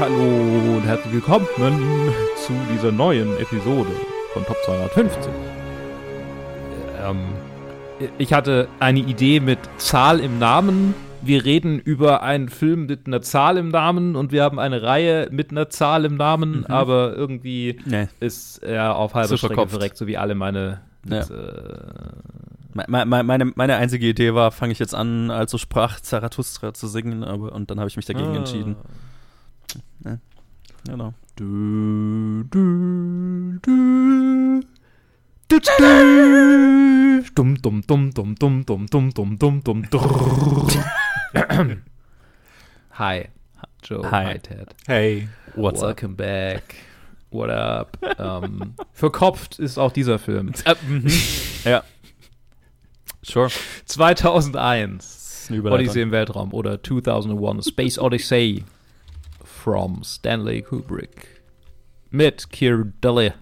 hallo und herzlich willkommen zu dieser neuen Episode von Top 250. Ähm, ich hatte eine Idee mit Zahl im Namen. Wir reden über einen Film mit einer Zahl im Namen und wir haben eine Reihe mit einer Zahl im Namen, Mhm. aber irgendwie Nee. ist er auf halber Zu Strecke verreckt, so wie alle meine. Ja. Mit, äh, Me- me- Meine, meine einzige Idee war, fange ich jetzt an, also sprach Zarathustra zu singen, aber und dann habe ich mich dagegen ah. entschieden. Genau. Du, du, du. Du, du. Dumm, dumm, dumm, dumm, dumm, dumm, dumm, dumm, dumm, dumm. Hi, Joe Hi. Whitehead. Hey. What's up? Welcome back. What up? Ähm, verkopft ist auch dieser Film. Mhm. ja. Sure. 2001. Das ist eine Überleitung. Odyssey im Weltraum oder 2001 A Space Odyssey from Stanley Kubrick mit Keir Dulley,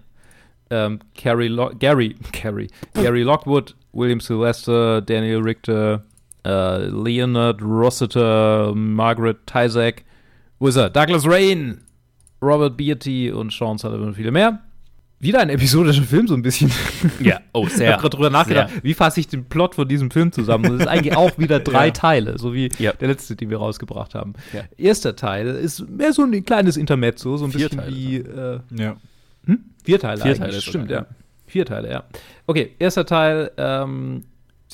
ähm, Carrie Lo Gary, Carrie, Gary Lockwood, William Sylvester, Daniel Richter, äh, Leonard Rossiter, Margaret ist er? Douglas Rain, Robert Beatty und Sean Sullivan und viele mehr. Wieder ein episodischer Film, so ein bisschen. Ja, oh, Ich sehr. habe gerade drüber nachgedacht, wie fasse ich den Plot von diesem Film zusammen? Und es ist eigentlich auch wieder drei Ja. Teile, so wie Ja. der letzte, den wir rausgebracht haben. Ja. Erster Teil ist mehr so ein kleines Intermezzo, so ein Vier bisschen Teile. wie äh, Ja. hm? vier Teile. Vier Teile stimmt, ja. Vier Teile, ja. Okay, erster Teil. Ähm,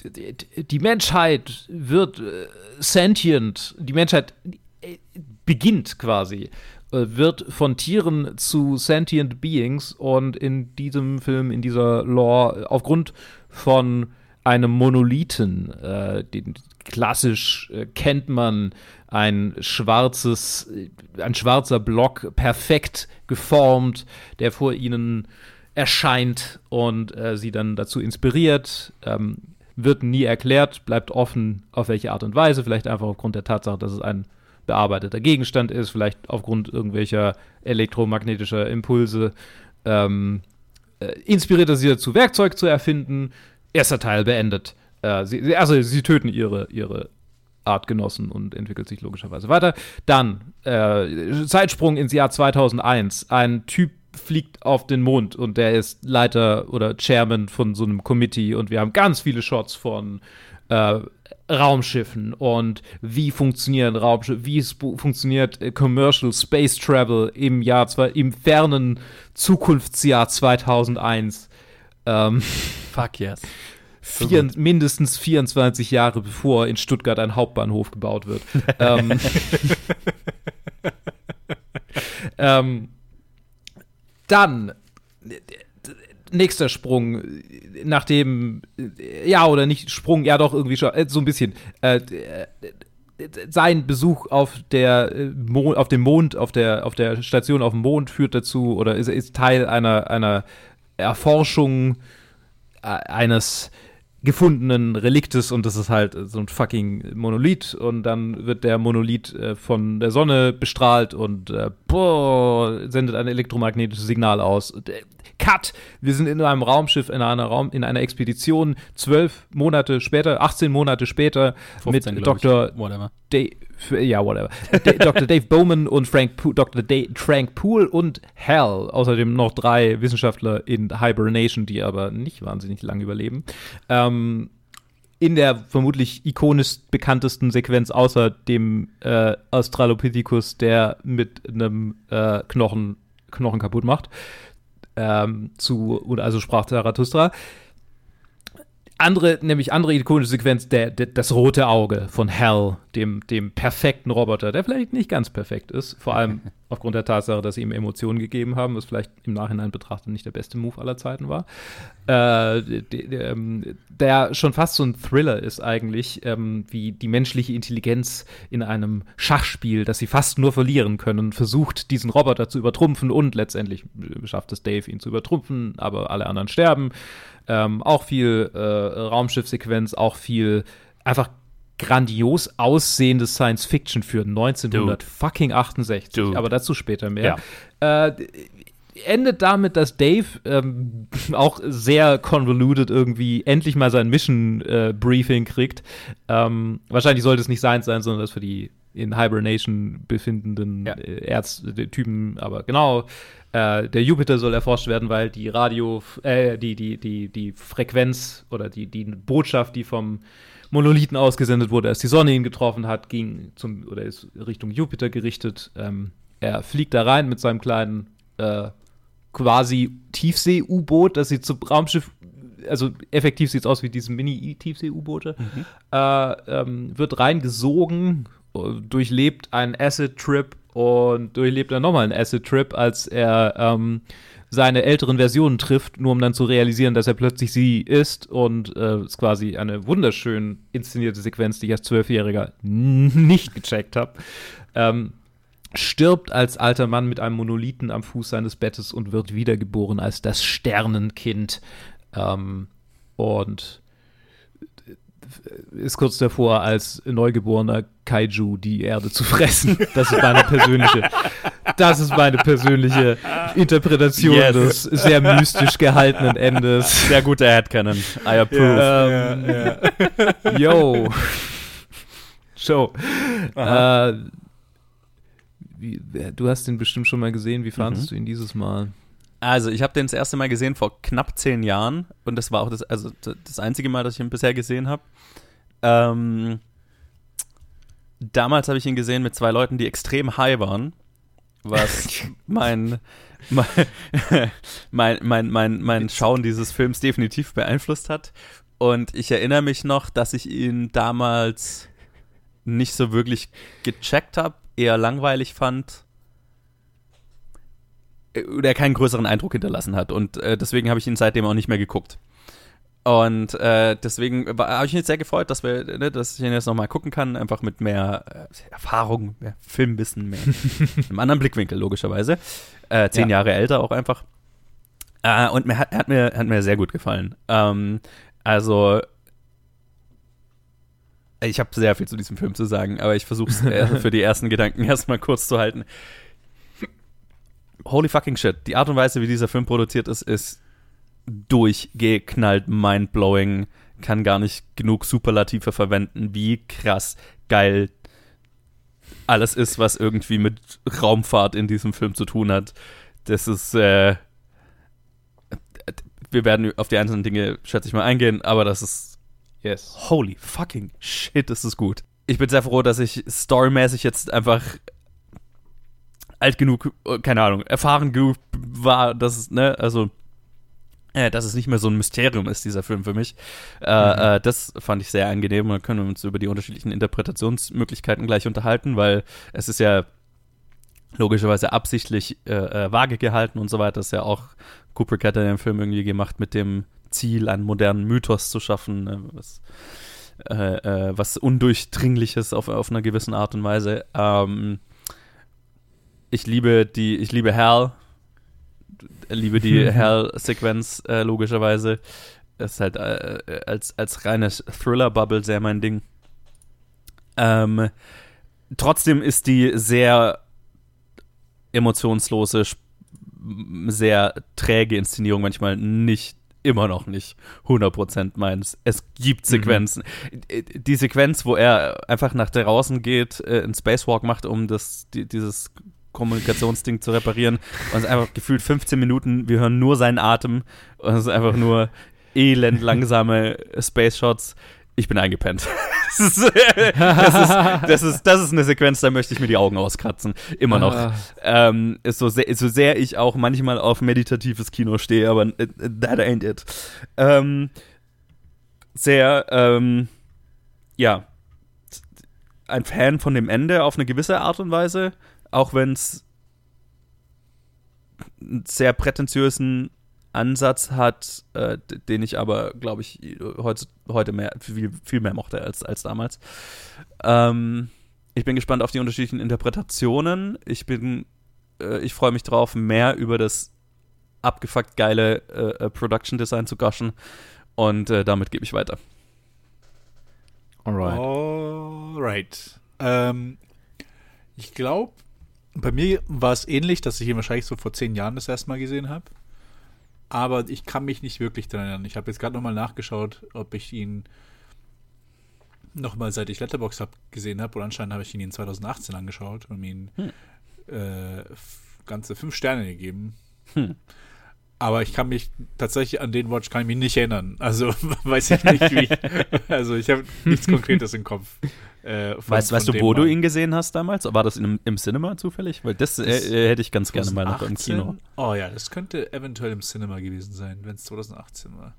die, Menschheit wird äh, sentient. Die Menschheit äh, beginnt quasi wird von Tieren zu sentient Beings und in diesem Film, in dieser Lore, äh, aufgrund von einem Monolithen, äh, den klassisch äh, kennt man ein schwarzes, äh, ein schwarzer Block, perfekt geformt, der vor ihnen erscheint und äh, sie dann dazu inspiriert. Ähm, wird nie erklärt, bleibt offen, auf welche Art und Weise, vielleicht einfach aufgrund der Tatsache, dass es ein bearbeiteter Gegenstand ist, vielleicht aufgrund irgendwelcher elektromagnetischer Impulse, ähm, äh, inspiriert er sie dazu, Werkzeug zu erfinden. Erster Teil beendet. Äh, sie, also sie töten ihre, ihre Artgenossen und entwickelt sich logischerweise weiter. Dann äh, Zeitsprung ins Jahr 2001. Ein Typ fliegt auf den Mond und der ist Leiter oder Chairman von so einem Committee und wir haben ganz viele Shots von äh, Raumschiffen und wie funktionieren Raumschiffe, wie funktioniert äh, Commercial Space Travel im Jahr zwei, im fernen Zukunftsjahr 2001. Ähm, Fuck yes. vier, mindestens 24 Jahre bevor in Stuttgart ein Hauptbahnhof gebaut wird. ähm, ähm, dann nächster Sprung, nachdem ja oder nicht Sprung, ja doch irgendwie schon äh, so ein bisschen. Äh, äh, sein Besuch auf der äh, Mo auf dem Mond, auf der auf der Station auf dem Mond führt dazu oder ist, ist Teil einer einer Erforschung eines gefundenen Reliktes und das ist halt so ein fucking Monolith und dann wird der Monolith äh, von der Sonne bestrahlt und äh, boah, sendet ein elektromagnetisches Signal aus. Cut! Wir sind in einem Raumschiff, in einer Raum, in einer Expedition, zwölf Monate später, 18 Monate später 15, mit. Dr. Whatever. Dave, ja, whatever. Dr. Dave Bowman und Frank Poole, Dr. Da Frank Poole und Hal. Außerdem noch drei Wissenschaftler in Hibernation, die aber nicht wahnsinnig lang überleben. Ähm, in der vermutlich ikonisch bekanntesten Sequenz außer dem äh, Australopithecus, der mit einem äh, Knochen, Knochen kaputt macht. Ähm, zu, also sprach Zarathustra andere, nämlich andere ikonische Sequenz, der, der, das rote Auge von Hal, dem, dem perfekten Roboter, der vielleicht nicht ganz perfekt ist, vor allem aufgrund der Tatsache, dass sie ihm Emotionen gegeben haben, was vielleicht im Nachhinein betrachtet nicht der beste Move aller Zeiten war. Äh, der, der, ähm, der schon fast so ein Thriller ist eigentlich, ähm, wie die menschliche Intelligenz in einem Schachspiel, das sie fast nur verlieren können, versucht, diesen Roboter zu übertrumpfen und letztendlich schafft es Dave, ihn zu übertrumpfen, aber alle anderen sterben. Ähm, auch viel äh, Raumschiffsequenz, auch viel einfach grandios aussehendes Science Fiction für 1968. Dude. Aber dazu später mehr. Äh, endet damit, dass Dave ähm, auch sehr convoluted irgendwie endlich mal sein Mission äh, Briefing kriegt. Ähm, wahrscheinlich sollte es nicht sein sein, sondern das für die in Hibernation befindenden Ja. äh, Erztypen, aber genau, äh, der Jupiter soll erforscht werden, weil die Radio, äh, die, die, die, die Frequenz oder die, die Botschaft, die vom Monolithen ausgesendet wurde, als die Sonne ihn getroffen hat, ging zum oder ist Richtung Jupiter gerichtet. Ähm, er fliegt da rein mit seinem kleinen äh, quasi Tiefsee-U-Boot, das sieht zum Raumschiff, also effektiv sieht es aus wie diese Mini-Tiefsee-U-Boote, äh, ähm, wird reingesogen, äh, durchlebt einen Acid-Trip und durchlebt dann nochmal einen Acid-Trip, als er ähm, seine älteren Versionen trifft, nur um dann zu realisieren, dass er plötzlich sie ist und äh, ist quasi eine wunderschön inszenierte Sequenz, die ich als Zwölfjähriger nicht gecheckt habe. Ähm, stirbt als alter Mann mit einem Monolithen am Fuß seines Bettes und wird wiedergeboren als das Sternenkind. Ähm, und ist kurz davor, als neugeborener Kaiju die Erde zu fressen. Das ist meine persönliche, das ist meine persönliche Interpretation Yes. des sehr mystisch gehaltenen Endes. Sehr guter Headcanon. I approve. Ähm, Yo. Show. Äh, wie, du hast den bestimmt schon mal gesehen. Wie fandest du ihn dieses Mal? Also, ich habe den das erste Mal gesehen vor knapp zehn Jahren und das war auch das, also das einzige Mal, dass ich ihn bisher gesehen habe. Ähm, damals habe ich ihn gesehen mit zwei Leuten, die extrem high waren, was mein, mein, mein, mein, mein, mein Schauen dieses Films definitiv beeinflusst hat. Und ich erinnere mich noch, dass ich ihn damals nicht so wirklich gecheckt habe, eher langweilig fand oder keinen größeren Eindruck hinterlassen hat. Und äh, deswegen habe ich ihn seitdem auch nicht mehr geguckt. Und äh, deswegen habe ich mich jetzt sehr gefreut, dass wir, ne, dass ich ihn jetzt nochmal gucken kann, einfach mit mehr äh, Erfahrung, mehr Filmwissen, mehr einem anderen Blickwinkel, logischerweise. Äh, zehn Ja. Jahre älter auch einfach. Äh, und mir hat, er hat mir hat mir sehr gut gefallen. Ähm, also ich habe sehr viel zu diesem Film zu sagen, aber ich versuche es für die ersten Gedanken erstmal kurz zu halten. Holy fucking shit. Die Art und Weise, wie dieser Film produziert ist, ist durchgeknallt, mindblowing. Kann gar nicht genug Superlative verwenden, wie krass geil alles ist, was irgendwie mit Raumfahrt in diesem Film zu tun hat. Das ist, äh, wir werden auf die einzelnen Dinge, schätze ich mal, eingehen, aber das ist Yes. holy fucking shit, ist es gut. Ich bin sehr froh, dass ich storymäßig jetzt einfach alt genug, äh, keine Ahnung, erfahren genug war, dass es, ne, also, äh, dass es nicht mehr so ein Mysterium ist, dieser Film für mich. Äh, äh, das fand ich sehr angenehm. Da können wir uns über die unterschiedlichen Interpretationsmöglichkeiten gleich unterhalten, weil es ist ja logischerweise absichtlich äh, vage gehalten und so weiter. Das ist ja auch, Kubrick hat ja den Film irgendwie gemacht mit dem Ziel, einen modernen Mythos zu schaffen, ne, was, äh, äh, was Undurchdringliches auf, auf einer gewissen Art und Weise. Ähm, ich liebe die, ich liebe Hal, liebe die Hal-Sequenz äh, logischerweise. Das ist halt äh, als, als reines Thriller-Bubble sehr mein Ding. Ähm, trotzdem ist die sehr emotionslose, sehr träge Inszenierung manchmal nicht, immer noch nicht 100% meins. Es gibt Sequenzen. Die Sequenz, wo er einfach nach draußen geht, äh, einen Spacewalk macht, um das, die, dieses Kommunikationsding zu reparieren. Und es ist einfach gefühlt 15 Minuten, wir hören nur seinen Atem und es ist einfach nur elend langsame Space Shots. Ich bin eingepennt. Das ist, das, ist, das, ist, das ist eine Sequenz, da möchte ich mir die Augen auskratzen. Immer noch. Ah. Ähm, ist so, sehr, so sehr ich auch manchmal auf meditatives Kino stehe, aber äh, that ain't it. Ähm, sehr, ähm, ja, ein Fan von dem Ende auf eine gewisse Art und Weise, auch wenn es einen sehr prätentiösen Ansatz hat, äh, den ich aber, glaube ich, heute, heute mehr, viel, viel mehr mochte als, als damals. Ähm, ich bin gespannt auf die unterschiedlichen Interpretationen. Ich bin, äh, ich freue mich drauf, mehr über das abgefuckt geile äh, äh, Production Design zu guschen. Und äh, damit gebe ich weiter. Alright. Alright. Ähm, ich glaube, bei mir war es ähnlich, dass ich ihn wahrscheinlich so vor zehn Jahren das erste Mal gesehen habe. Aber ich kann mich nicht wirklich daran erinnern. Ich habe jetzt gerade nochmal nachgeschaut, ob ich ihn nochmal seit ich Letterboxd hab, gesehen habe, und anscheinend habe ich ihn in 2018 angeschaut und ihm Hm. äh, ganze fünf Sterne gegeben. Hm. Aber ich kann mich tatsächlich an den Watch kann ich mich nicht erinnern. Also weiß ich nicht wie. also ich habe nichts Konkretes im Kopf. Äh, von- Weißt, von weißt du, wo du Mal. ihn gesehen hast damals? War das im, im Cinema zufällig? Weil das, äh, Das- äh, hätte ich ganz gerne mal noch im 2018? Kino. Oh ja, das könnte eventuell im Cinema gewesen sein, wenn es 2018 war.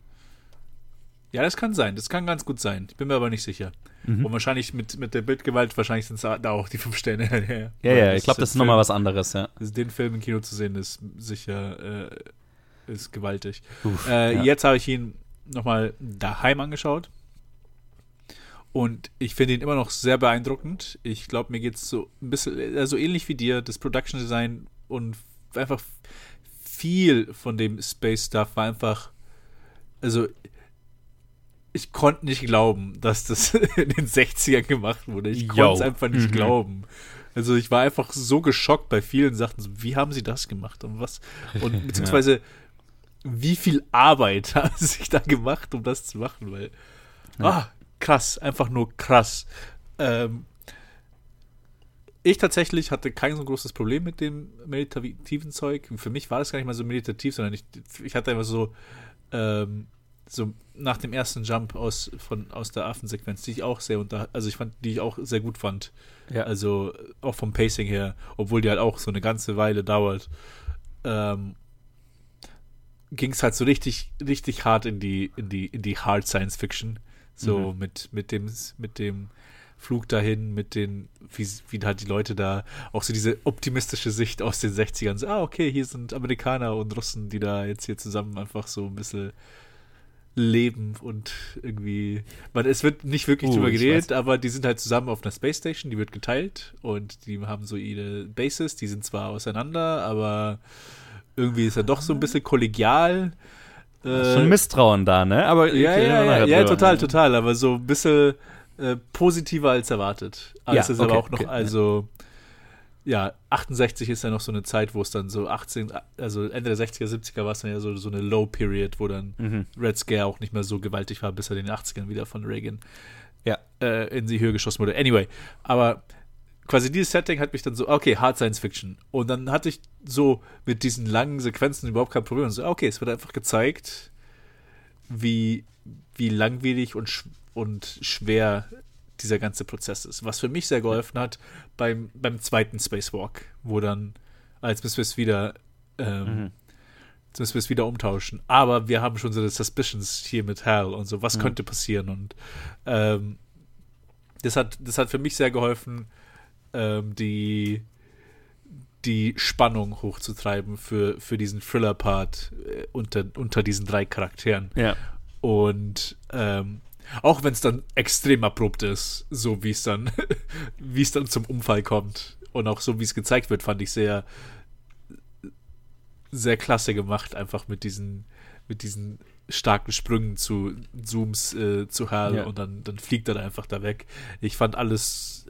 Ja, das kann sein. Das kann ganz gut sein. Ich bin mir aber nicht sicher. Mhm. Und wahrscheinlich mit, mit der Bildgewalt, wahrscheinlich sind da auch die fünf Sterne her. Ja, ja, ich glaube, das ist nochmal was anderes, ja. Den Film im Kino zu sehen, ist sicher äh, ist gewaltig. Uff, Äh, ja. Jetzt habe ich ihn nochmal daheim angeschaut. Und ich finde ihn immer noch sehr beeindruckend. Ich glaube, mir geht es so ein bisschen, also ähnlich wie dir, das Production Design und einfach viel von dem Space Stuff war einfach, also ich konnte nicht glauben, dass das in den 60ern gemacht wurde. Ich konnte es einfach nicht Mhm. glauben. Also ich war einfach so geschockt bei vielen Sachen. Wie haben sie das gemacht und was? Und beziehungsweise wie viel Arbeit haben sie sich da gemacht, um das zu machen? Weil ah, krass, einfach nur krass. Ähm, ich tatsächlich hatte kein so großes Problem mit dem meditativen Zeug. Für mich war das gar nicht mal so meditativ, sondern ich, ich hatte einfach so, ähm, so nach dem ersten Jump aus, von, aus der Affensequenz, die ich auch sehr unter, also ich fand, die ich auch sehr gut fand. Ja. Also auch vom Pacing her, obwohl die halt auch so eine ganze Weile dauert, ähm, ging es halt so richtig, richtig hart in die, in die, in die Hard Science Fiction. So Mhm. mit, mit dem, mit dem Flug dahin, mit den, wie, wie halt die Leute da, auch so diese optimistische Sicht aus den 60ern. So, ah, okay, hier sind Amerikaner und Russen, die da jetzt hier zusammen einfach so ein bisschen leben und irgendwie. Man, es wird nicht wirklich Uh, drüber geredet, aber die sind halt zusammen auf einer Space Station, die wird geteilt und die haben so ihre Bases, die sind zwar auseinander, aber irgendwie ist er doch so ein bisschen kollegial. Äh, Schon Misstrauen da, ne? Aber ja, ja, ja, ja, total, total, aber so ein bisschen äh, positiver als erwartet. Alles Ja, ist aber okay, auch noch, okay, also ja, 68 ist ja noch so eine Zeit, wo es dann so 18, also Ende der 60er, 70er war es dann ja so, so eine Low Period, wo dann Mhm. Red Scare auch nicht mehr so gewaltig war, bis er in den 80ern wieder von Reagan Ja. äh, in die Höhe geschossen wurde. Anyway, aber quasi dieses Setting hat mich dann so, okay, Hard Science Fiction. Und dann hatte ich so mit diesen langen Sequenzen überhaupt kein Problem. Und so, okay, es wird einfach gezeigt, wie, wie langwierig und, sch und schwer dieser ganze Prozess ist. Was für mich sehr geholfen hat beim, beim zweiten Spacewalk, wo dann, als müssen wir es wieder, ähm, Mhm. jetzt müssen wir es wieder umtauschen. Aber wir haben schon so eine Suspicions hier mit Hal und so, was Mhm. könnte passieren? Und ähm, das hat, das hat für mich sehr geholfen, ähm, die, die Spannung hochzutreiben für, für diesen Thriller-Part äh, unter, unter diesen drei Charakteren. Ja. Und ähm, auch wenn es dann extrem abrupt ist, so wie es dann, wie es dann zum Unfall kommt und auch so wie es gezeigt wird, fand ich sehr, sehr klasse gemacht, einfach mit diesen, mit diesen starken Sprüngen zu Zooms äh, zu Hal Ja. und dann, dann fliegt er einfach da weg. Ich fand alles,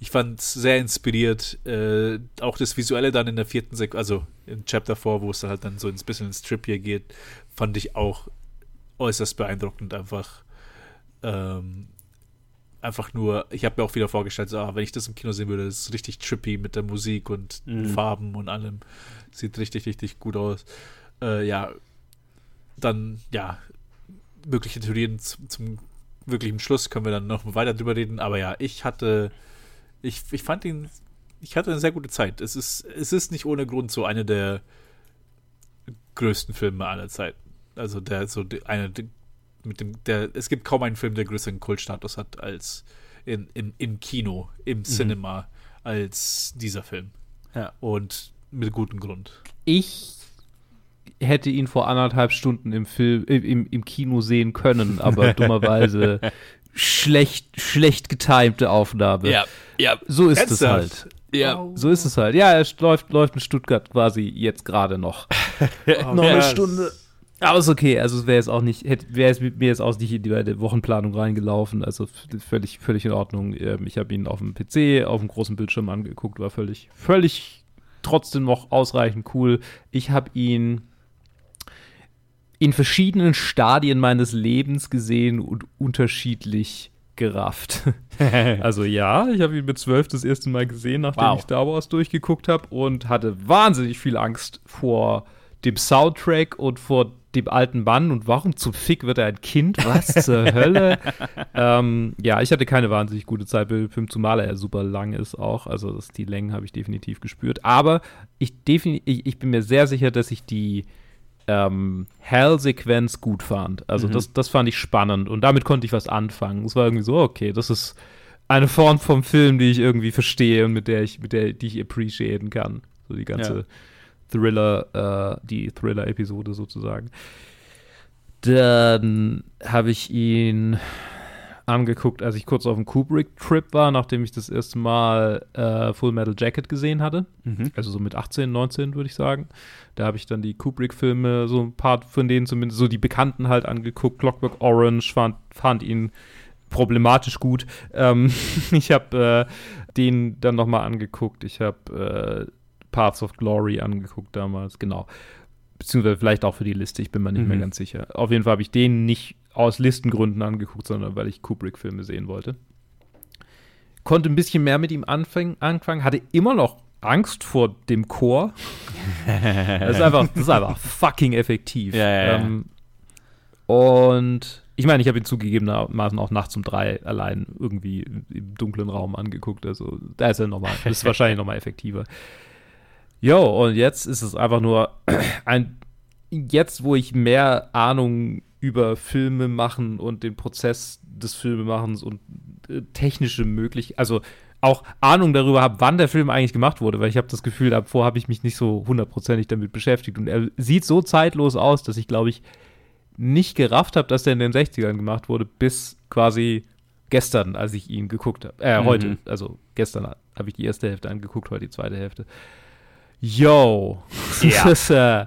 ich fand es sehr inspiriert. Äh, auch das Visuelle dann in der vierten Sekunde, also im Chapter 4, wo es dann halt dann so ein bisschen ins Strip hier geht, fand ich auch äußerst beeindruckend einfach. Ähm, einfach nur, ich habe mir auch wieder vorgestellt, so, ah, wenn ich das im Kino sehen würde, das ist richtig trippy mit der Musik und Mhm. Farben und allem. Sieht richtig, richtig gut aus. Äh, ja, dann, ja, mögliche Theorien zum, zum wirklichen Schluss können wir dann noch weiter drüber reden. Aber ja, ich hatte, ich, ich fand ihn, ich hatte eine sehr gute Zeit. Es ist, es ist nicht ohne Grund so eine der größten Filme aller Zeiten. Also der, so die, eine, die, mit dem, der, es gibt kaum einen Film, der größeren Kultstatus hat als in, im, im Kino, im Cinema, als dieser Film. Ja. Und mit gutem Grund. Ich hätte ihn vor anderthalb Stunden im Film, äh, im, im Kino sehen können, aber dummerweise schlecht, schlecht getimte Aufnahme. ja. So ist es halt. Ja. So ist es halt. Ja, es läuft, läuft in Stuttgart quasi jetzt gerade noch. noch eine Yes. Stunde. Aber ist okay. Also es wäre jetzt auch nicht, wäre es mit mir jetzt auch nicht in die Wochenplanung reingelaufen. Also völlig, völlig in Ordnung. Ähm, Ich habe ihn auf dem PC, auf dem großen Bildschirm angeguckt, war völlig, völlig trotzdem noch ausreichend cool. Ich habe ihn in verschiedenen Stadien meines Lebens gesehen und unterschiedlich gerafft. also ja, ich habe ihn mit zwölf das erste Mal gesehen, nachdem Wow. ich Star Wars durchgeguckt habe und hatte wahnsinnig viel Angst vor dem Soundtrack und vor dem alten Mann und warum zum Fick wird er ein Kind? Was zur Hölle? ähm, ja, ich hatte keine wahnsinnig gute Zeit bei dem Film, zumal er super lang ist auch. Also das, die Längen habe ich definitiv gespürt. Aber ich, defini ich, ich bin mir sehr sicher, dass ich die ähm, Hell-Sequenz gut fand. Also das, das fand ich spannend und damit konnte ich was anfangen. Es war irgendwie so, okay, das ist eine Form vom Film, die ich irgendwie verstehe und mit der ich, mit der, die ich appreciaten kann. So die ganze Ja. Thriller, äh, die Thriller-Episode sozusagen. Dann habe ich ihn angeguckt, als ich kurz auf dem Kubrick-Trip war, nachdem ich das erste Mal äh, Full Metal Jacket gesehen hatte. Mhm. Also so mit 18, 19 würde ich sagen. Da habe ich dann die Kubrick-Filme, so ein paar von denen zumindest, so die Bekannten halt angeguckt. Clockwork Orange fand, fand ihn problematisch gut. Ähm, ich habe äh, den dann nochmal angeguckt. Ich habe äh, Paths of Glory angeguckt damals, genau. Beziehungsweise vielleicht auch für die Liste, ich bin mir nicht mehr Mhm. ganz sicher. Auf jeden Fall habe ich den nicht aus Listengründen angeguckt, sondern weil ich Kubrick-Filme sehen wollte. Konnte ein bisschen mehr mit ihm anfangen, anfangen, hatte immer noch Angst vor dem Chor. das, ist einfach, das ist einfach fucking effektiv. Ja, ja, ja. Ähm, und ich meine, ich habe ihn zugegebenermaßen auch nachts um drei allein irgendwie im dunklen Raum angeguckt. Also da ist er nochmal, das ist wahrscheinlich nochmal effektiver. Jo, und jetzt ist es einfach nur ein, jetzt wo ich mehr Ahnung über Filme machen und den Prozess des Filmemachens und äh, technische Möglichkeiten, also auch Ahnung darüber habe, wann der Film eigentlich gemacht wurde, weil ich habe das Gefühl, davor habe ich mich nicht so hundertprozentig damit beschäftigt und er sieht so zeitlos aus, dass ich glaube ich nicht gerafft habe, dass der in den 60ern gemacht wurde, bis quasi gestern, als ich ihn geguckt habe. Äh, Mhm. heute, also gestern habe ich die erste Hälfte angeguckt, heute die zweite Hälfte. Yo, Ja. das äh,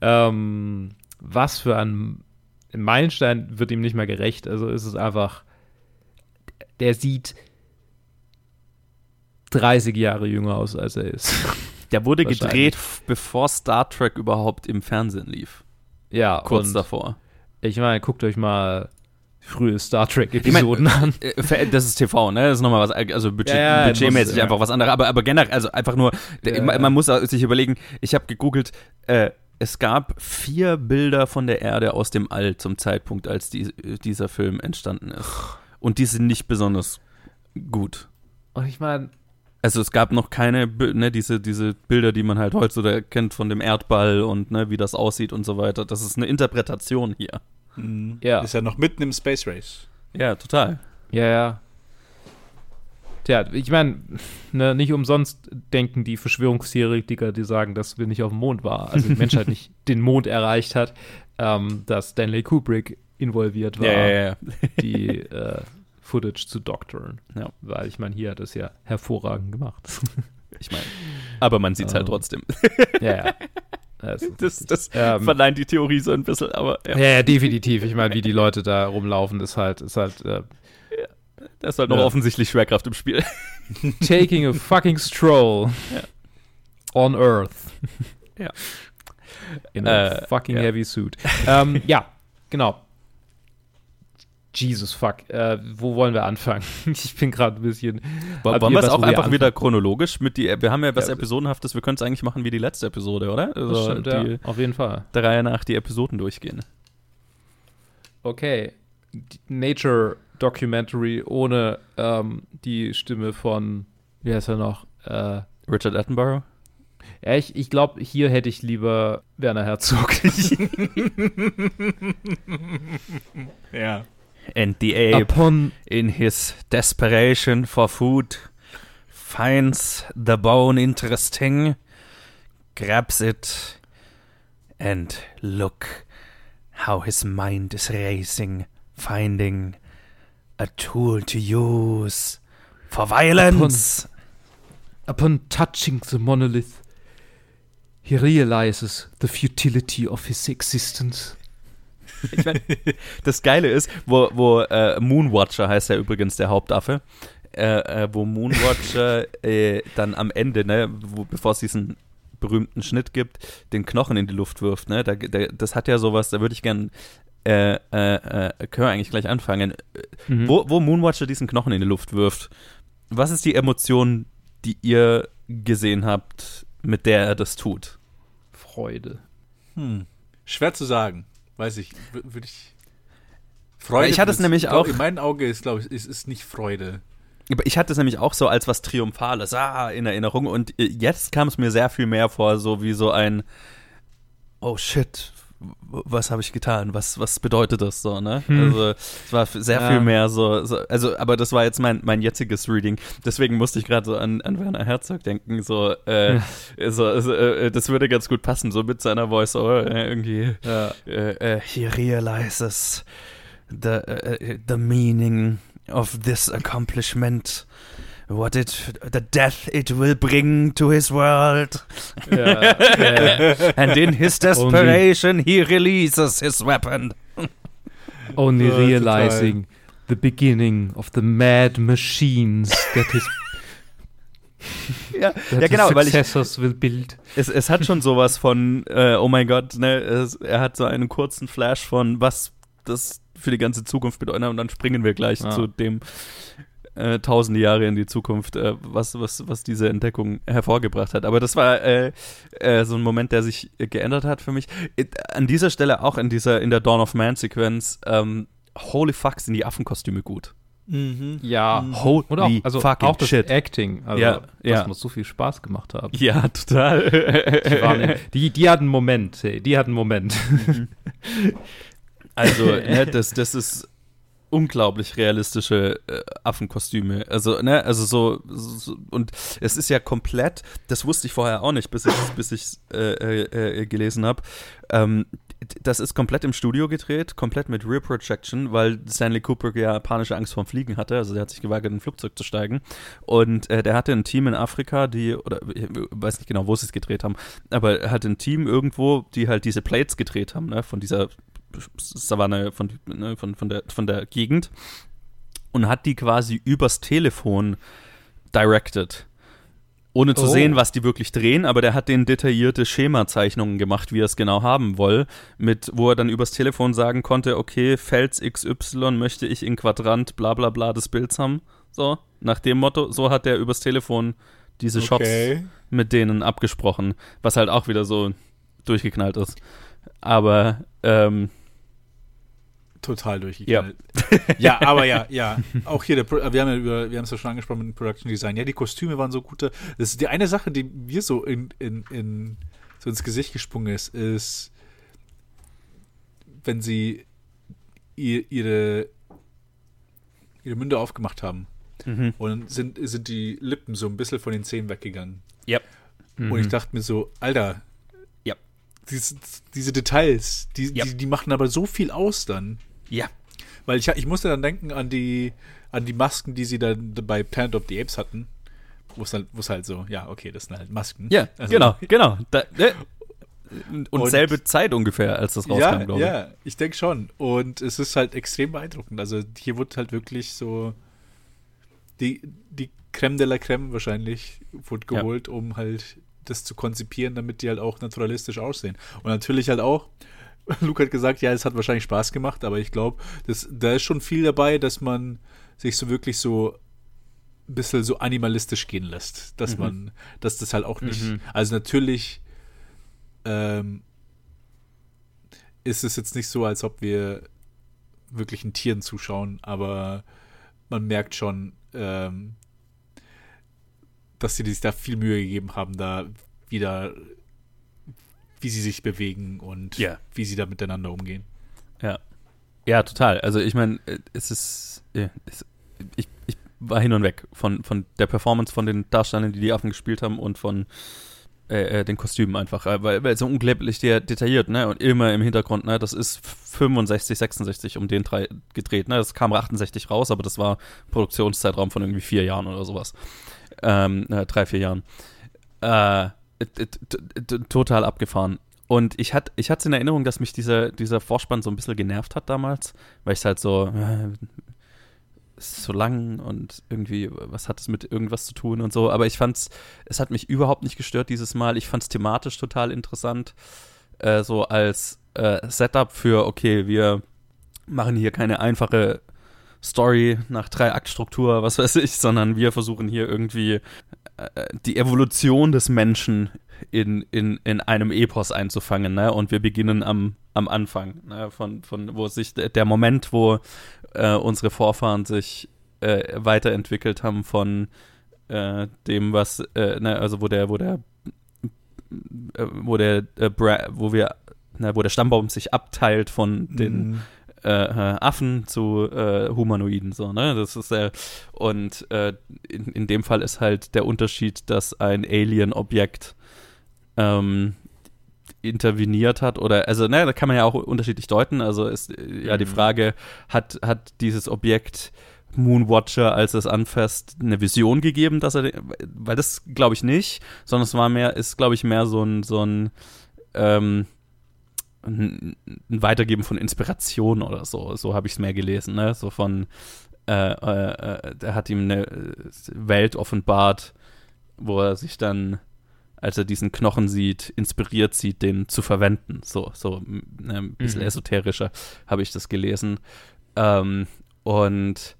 ähm, was für ein Meilenstein wird ihm nicht mehr gerecht. Also ist es einfach, der sieht 30 Jahre jünger aus, als er ist. Der wurde gedreht, bevor Star Trek überhaupt im Fernsehen lief. ja, Kurz davor. ich meine, guckt euch mal frühe Star Trek-Episoden an. Äh, ver- Das ist TV, ne? Das ist nochmal was, also Budget, Ja, ja, budgetmäßig ja. einfach was anderes. Aber, aber generell, also einfach nur, man, man muss sich überlegen, ich habe gegoogelt, äh, es gab vier Bilder von der Erde aus dem All zum Zeitpunkt, als die, dieser Film entstanden ist. Und die sind nicht besonders gut. Und ich meine, Also es gab noch keine, ne, diese, diese Bilder, die man halt heutzutage kennt von dem Erdball und ne, wie das aussieht und so weiter. Das ist eine Interpretation hier. Mhm. Ja. Ist ja noch mitten im Space Race. Ja, total. ja, ja. Tja, ich meine, ne, nicht umsonst denken die Verschwörungstheoretiker, die sagen, dass wir nicht auf dem Mond waren, also die Menschheit nicht den Mond erreicht hat, ähm, dass Stanley Kubrick involviert war, ja. die äh, Footage zu doctoren. Ja. Weil ich meine, hier hat es ja hervorragend gemacht. Ich meine. Aber man sieht es halt Ähm, trotzdem. ja, ja. Das, Das, das Ähm, verneint die Theorie so ein bisschen, aber ja, ja, ja, definitiv. Ich meine, wie die Leute da rumlaufen, ist halt, ist halt äh, da ist halt noch Ja. offensichtlich Schwerkraft im Spiel. taking a fucking stroll Ja. on Earth. Ja. In a Äh, fucking ja. heavy suit. ähm, ja, genau. Jesus fuck. Äh, wo wollen wir anfangen? ich bin gerade ein bisschen. Wollen wir es auch einfach wieder chronologisch mit die, wir haben ja was Ja. Episodenhaftes, wir können es eigentlich machen wie die letzte Episode, oder? Also stimmt, die ja, auf jeden Fall. der Reihe nach die Episoden durchgehen. Okay. Nature Documentary ohne ähm, die Stimme von, wie heißt er noch? Äh, Richard Attenborough? ja, ich, ich glaube, hier hätte ich lieber Werner Herzog. Ja. And the ape, Upon in his desperation for food, finds the bone interesting, grabs it, and look how his mind is racing, finding a tool to use for violence. Upon touching the monolith, he realizes the futility of his existence. Ich mein, das Geile ist, wo, wo äh, Moonwatcher heißt ja übrigens der Hauptaffe, äh, äh, wo Moonwatcher äh, dann am Ende, ne, wo, bevor es diesen berühmten Schnitt gibt, den Knochen in die Luft wirft, ne, da, da, das hat ja sowas, da würde ich gern äh, äh, äh, können wir eigentlich gleich anfangen. Mhm. Wo, wo Moonwatcher diesen Knochen in die Luft wirft, was ist die Emotion, die ihr gesehen habt, mit der er das tut? Freude. Hm. Schwer zu sagen. Weiß ich. Würde ich. Freude. Ja, ich hatte es nämlich auch- In meinen Augen ist, glaube ich, ist, ist nicht Freude. Aber ich hatte es nämlich auch so als was Triumphales, ah, in Erinnerung. Und äh, jetzt kam es mir sehr viel mehr vor, so wie so ein, oh shit, was habe ich getan? Was, was bedeutet das so, ne? Hm. Also, es war sehr Ja. viel mehr so, so, also, aber das war jetzt mein, mein jetziges Reading. Deswegen musste ich gerade so an, an Werner Herzog denken, so, äh, so, so äh, das würde ganz gut passen, so mit seiner Voice, so, äh, irgendwie, Ja. äh, äh, he realizes the, uh, the meaning of this accomplishment. What it, the death it will bring to his world. ja. And in his desperation, he releases his weapon. Only realizing the beginning of the mad machines that his, Ja, that ja genau, weil ich, successors will build. es, es hat schon sowas von, äh, oh mein Gott, ne, es, er hat so einen kurzen Flash von, was das für die ganze Zukunft bedeutet. Und dann springen wir gleich Ja. zu dem äh, tausende Jahre in die Zukunft, äh, was, was, was diese Entdeckung hervorgebracht hat. Aber das war äh, äh, so ein Moment, der sich geändert hat für mich. An dieser Stelle auch in dieser, in der Dawn of Man-Sequenz, ähm, holy fuck, sind die Affenkostüme gut. Mhm. Ja. Holy Und auch, also fucking auch das shit. Acting. Also, Ja, das ja. muss so viel Spaß gemacht haben. Ja, total. Die, waren, die, die hatten einen Moment. Hey, die hatten einen Moment. Also, ne, das, das ist unglaublich realistische äh, Affenkostüme. Also, ne, also so, so, und es ist ja komplett, das wusste ich vorher auch nicht, bis ich bis ich äh, äh, gelesen habe. Ähm, das ist komplett im Studio gedreht, komplett mit Rear Projection, weil Stanley Kubrick ja panische Angst vorm Fliegen hatte. Also der hat sich geweigert, in ein Flugzeug zu steigen. Und äh, der hatte ein Team in Afrika, die, oder ich weiß nicht genau, wo sie es gedreht haben, aber er hatte ein Team irgendwo, die halt diese Plates gedreht haben, ne, von dieser Savanne, von, ne, von, von, der, von der Gegend. Und hat die quasi übers Telefon directed. Ohne zu Oh. sehen, was die wirklich drehen, aber der hat denen detaillierte Schemazeichnungen gemacht, wie er es genau haben will, mit, wo er dann übers Telefon sagen konnte, okay, Fels XY möchte ich in Quadrant bla bla bla des Bilds haben. So, nach dem Motto, so hat er übers Telefon diese Shots mit denen abgesprochen, was halt auch wieder so durchgeknallt ist. Aber, ähm, Total durchgeknallt. Ja. ja, aber ja, ja. Auch hier, der, Pro- wir haben ja über, wir haben es ja schon angesprochen mit dem Production Design. Ja, die Kostüme waren so gute. Das ist die eine Sache, die mir so in, in, in so ins Gesicht gesprungen ist, ist, wenn sie ihr, ihre, ihre Münder aufgemacht haben. mhm. Und sind, sind die Lippen so ein bisschen von den Zähnen weggegangen. ja. Und ich dachte mir so, Alter, diese, diese Details, die, Ja. die, die machen aber so viel aus dann. Ja. Weil ich, ich musste dann denken an die, an die Masken, die sie dann bei Planet of the Apes hatten. Wo es halt, halt so, ja, okay, das sind halt Masken. Ja, Also- genau, genau. Da, ne? Und, Und- selbe Zeit ungefähr, als das rauskam, Ja, glaube ich. ja, ich denke schon. Und es ist halt extrem beeindruckend. Also hier wurde halt wirklich so die, die Creme de la Creme wahrscheinlich wurde Ja. geholt, um halt das zu konzipieren, damit die halt auch naturalistisch aussehen. Und natürlich halt auch, Luke hat gesagt, ja, es hat wahrscheinlich Spaß gemacht, aber ich glaube, da ist schon viel dabei, dass man sich so wirklich so ein bisschen so animalistisch gehen lässt. Dass Mhm. man, dass das halt auch nicht, Mhm. also natürlich ähm, ist es jetzt nicht so, als ob wir wirklichen Tieren zuschauen, aber man merkt schon, ähm, dass sie sich da viel Mühe gegeben haben, da wieder, wie sie sich bewegen und Ja. wie sie da miteinander umgehen. Ja. Ja, total. Also ich meine, äh, es ist, es, ich, ich war hin und weg von, von der Performance von den Darstellern, die die Affen gespielt haben und von äh, äh, den Kostümen einfach, äh, weil, weil so unglaublich der detailliert, ne, und immer im Hintergrund, ne, das ist 65, 66 um den drei gedreht, ne, das kam 68 raus, aber das war Produktionszeitraum von irgendwie vier Jahren oder sowas, ähm, äh, drei, vier Jahren, äh, total abgefahren. Und ich hatte ich hatte in Erinnerung, dass mich dieser, dieser Vorspann so ein bisschen genervt hat damals, weil ich halt so, äh, es so lang und irgendwie, was hat es mit irgendwas zu tun und so. Aber ich fand's, es hat mich überhaupt nicht gestört dieses Mal. Ich fand's thematisch total interessant. Äh, so als äh, Setup für, okay, wir machen hier keine einfache Story nach drei Aktstruktur, was weiß ich, sondern wir versuchen hier irgendwie äh, die Evolution des Menschen in, in, in einem Epos einzufangen, ne? Und wir beginnen am, am Anfang, ne? Von, von wo sich der Moment, wo äh, unsere Vorfahren sich äh, weiterentwickelt haben von äh, dem, was, äh, ne, also wo der, wo der, äh, wo der, wo wir, ne, wo der Stammbaum sich abteilt von den Mhm. Äh, äh, Affen zu äh, Humanoiden, so, ne? Das ist äh, und äh, in, in dem Fall ist halt der Unterschied, dass ein Alien-Objekt ähm, interveniert hat oder also ne, da kann man ja auch unterschiedlich deuten. Also ist äh, ja die Mhm. Frage, hat, hat dieses Objekt Moonwatcher, als es anfasst, eine Vision gegeben, dass er, weil das glaube ich nicht, sondern es war mehr, ist glaube ich mehr so ein, so ein, ähm, ein, ein Weitergeben von Inspiration oder so. So habe ich es mehr gelesen, ne? So von, äh, äh, äh, der hat ihm eine äh, Welt offenbart, wo er sich dann, als er diesen Knochen sieht, inspiriert sieht, den zu verwenden. So, so ne, ein bisschen Mhm. esoterischer habe ich das gelesen. Ähm, und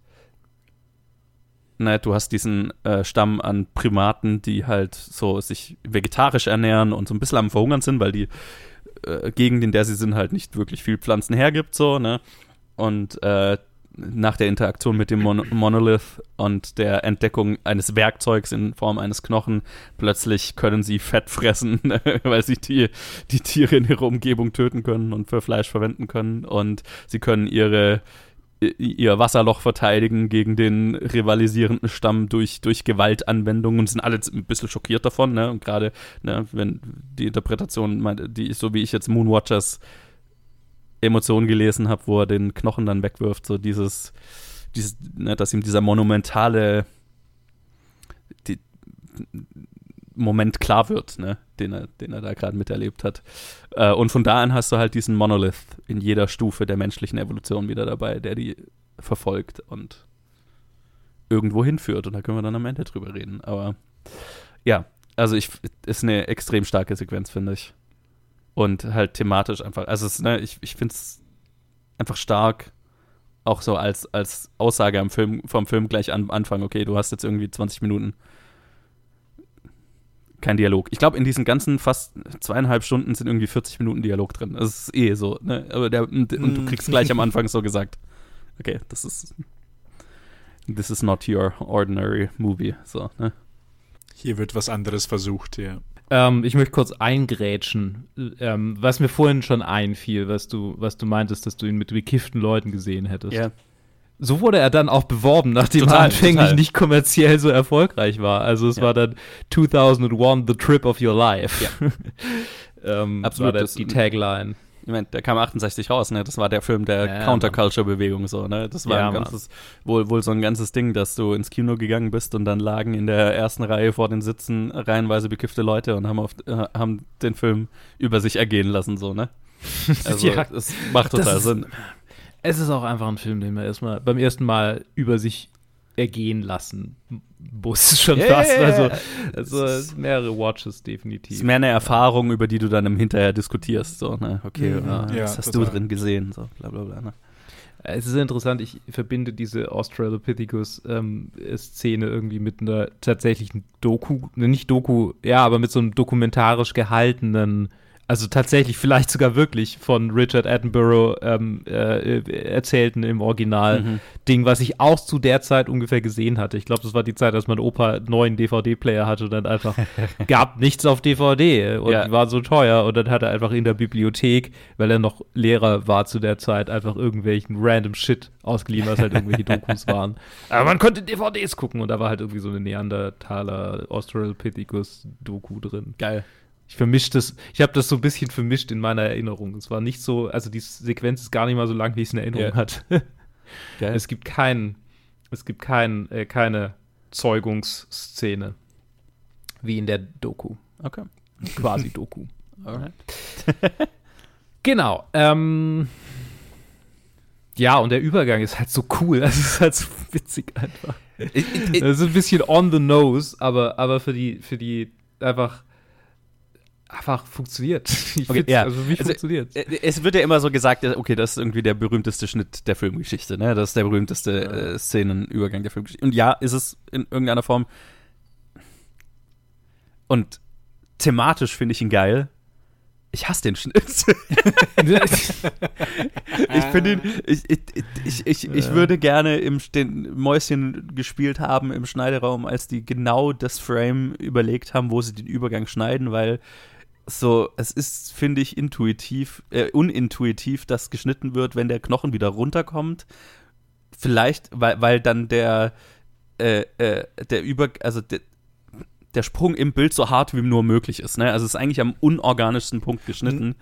ne, du hast diesen äh, Stamm an Primaten, die halt so sich vegetarisch ernähren und so ein bisschen am Verhungern sind, weil die äh, Gegend, in der sie sind, halt nicht wirklich viel Pflanzen hergibt, so, ne? Und äh, nach der Interaktion mit dem Mon Monolith und der Entdeckung eines Werkzeugs in Form eines Knochen, plötzlich können sie Fett fressen, weil sie die, die Tiere in ihrer Umgebung töten können und für Fleisch verwenden können. Und sie können ihre ihr Wasserloch verteidigen gegen den rivalisierenden Stamm durch, durch Gewaltanwendungen und sind alle ein bisschen schockiert davon, ne? Und gerade, ne, wenn die Interpretation, die so wie ich jetzt Moonwatchers Emotionen gelesen habe, wo er den Knochen dann wegwirft, so dieses, dieses, ne, dass ihm dieser monumentale die, Moment klar wird, ne, den er, den er da gerade miterlebt hat. Äh, und von da an hast du halt diesen Monolith in jeder Stufe der menschlichen Evolution wieder dabei, der die verfolgt und irgendwo hinführt. Und da können wir dann am Ende drüber reden. Aber ja, also ich ist eine extrem starke Sequenz, finde ich. Und halt thematisch einfach, also es, ne, ich, ich finde es einfach stark, auch so als, als Aussage am Film, vom Film gleich am Anfang, okay, du hast jetzt irgendwie 20 Minuten kein Dialog. Ich glaube, in diesen ganzen fast zweieinhalb Stunden sind irgendwie 40 Minuten Dialog drin. Das ist eh so, ne? Aber der, und, und du Mm. kriegst gleich am Anfang so gesagt, okay, das ist this is not your ordinary movie, so, ne? Hier wird was anderes versucht, ja. Ähm, ich möchte kurz eingrätschen, ähm, was mir vorhin schon einfiel, was du, was du meintest, dass du ihn mit bekifften Leuten gesehen hättest. So wurde er dann auch beworben, nachdem Total, er anfänglich total. nicht kommerziell so erfolgreich war. Also es Ja. war dann 2001 The Trip of Your Life. ähm, Absolut, War das- die Tagline. Ich meine, der kam 68 raus, ne? Das war der Film der Ja, Counterculture-Bewegung, so, ne? Das war Ja, ein ganzes, wohl, wohl so ein ganzes Ding, dass du ins Kino gegangen bist und dann lagen in der ersten Reihe vor den Sitzen reihenweise bekiffte Leute und haben, auf, äh, haben den Film über sich ergehen lassen, so, ne? Also, Ja. das macht total Sinn. Es ist auch einfach ein Film, den man erstmal beim ersten Mal über sich ergehen lassen muss schon Ja, fast. Also, also Es ist- mehrere Watches Es definitiv. ist mehr eine Erfahrung, über die du dann im Hinterher diskutierst, so, ne? Okay, Mhm. ah, Ja, was hast total. du drin gesehen, so, bla, bla, bla, ne? Es ist interessant, ich verbinde diese Australopithecus-Szene irgendwie mit einer tatsächlichen Doku, ne, nicht Doku, ja, aber mit so einem dokumentarisch gehaltenen, also tatsächlich vielleicht sogar wirklich von Richard Attenborough ähm, äh, erzählten im Original Mhm. Ding, was ich auch zu der Zeit ungefähr gesehen hatte. Ich glaube, das war die Zeit, als mein Opa einen neuen DVD-Player hatte und dann einfach gab nichts auf DVD und Ja. waren so teuer und dann hat er einfach in der Bibliothek, weil er noch Lehrer war zu der Zeit, einfach irgendwelchen random Shit ausgeliehen, was halt irgendwelche Dokus waren. Aber man konnte DVDs gucken und da war halt irgendwie so eine Neandertaler Australopithecus Doku drin. Geil. Ich vermische das, ich habe das so ein bisschen vermischt in meiner Erinnerung. Es war nicht so, also die Sequenz ist gar nicht mal so lang, wie ich es in Erinnerung Ja. hatte. Es gibt kein, es gibt kein, äh, keine Zeugungsszene wie in der Doku, okay. quasi Doku. Alright. Genau. Ähm, ja, und der Übergang ist halt so cool. Das ist halt so witzig einfach. Das ist ein bisschen on the nose, aber, aber für die, für die einfach einfach funktioniert. Ich Okay, ja. Also mich Also, funktioniert. Äh, Es wird ja immer so gesagt, okay, das ist irgendwie der berühmteste Schnitt der Filmgeschichte, ne? Das ist der berühmteste äh, Szenenübergang der Filmgeschichte. Und ja, ist es in irgendeiner Form. Und thematisch finde ich ihn geil. Ich hasse den Schnitt. ich finde ihn, ich, ich, ich, ich, ich würde gerne im den Mäuschen gespielt haben im Schneideraum, als die genau das Frame überlegt haben, wo sie den Übergang schneiden, weil so, es ist, finde ich, intuitiv, äh, unintuitiv, dass geschnitten wird, wenn der Knochen wieder runterkommt. Vielleicht, weil, weil dann der, äh, äh, der Über, also der, der Sprung im Bild so hart wie nur möglich ist. Ne? Also es ist eigentlich am unorganischsten Punkt geschnitten.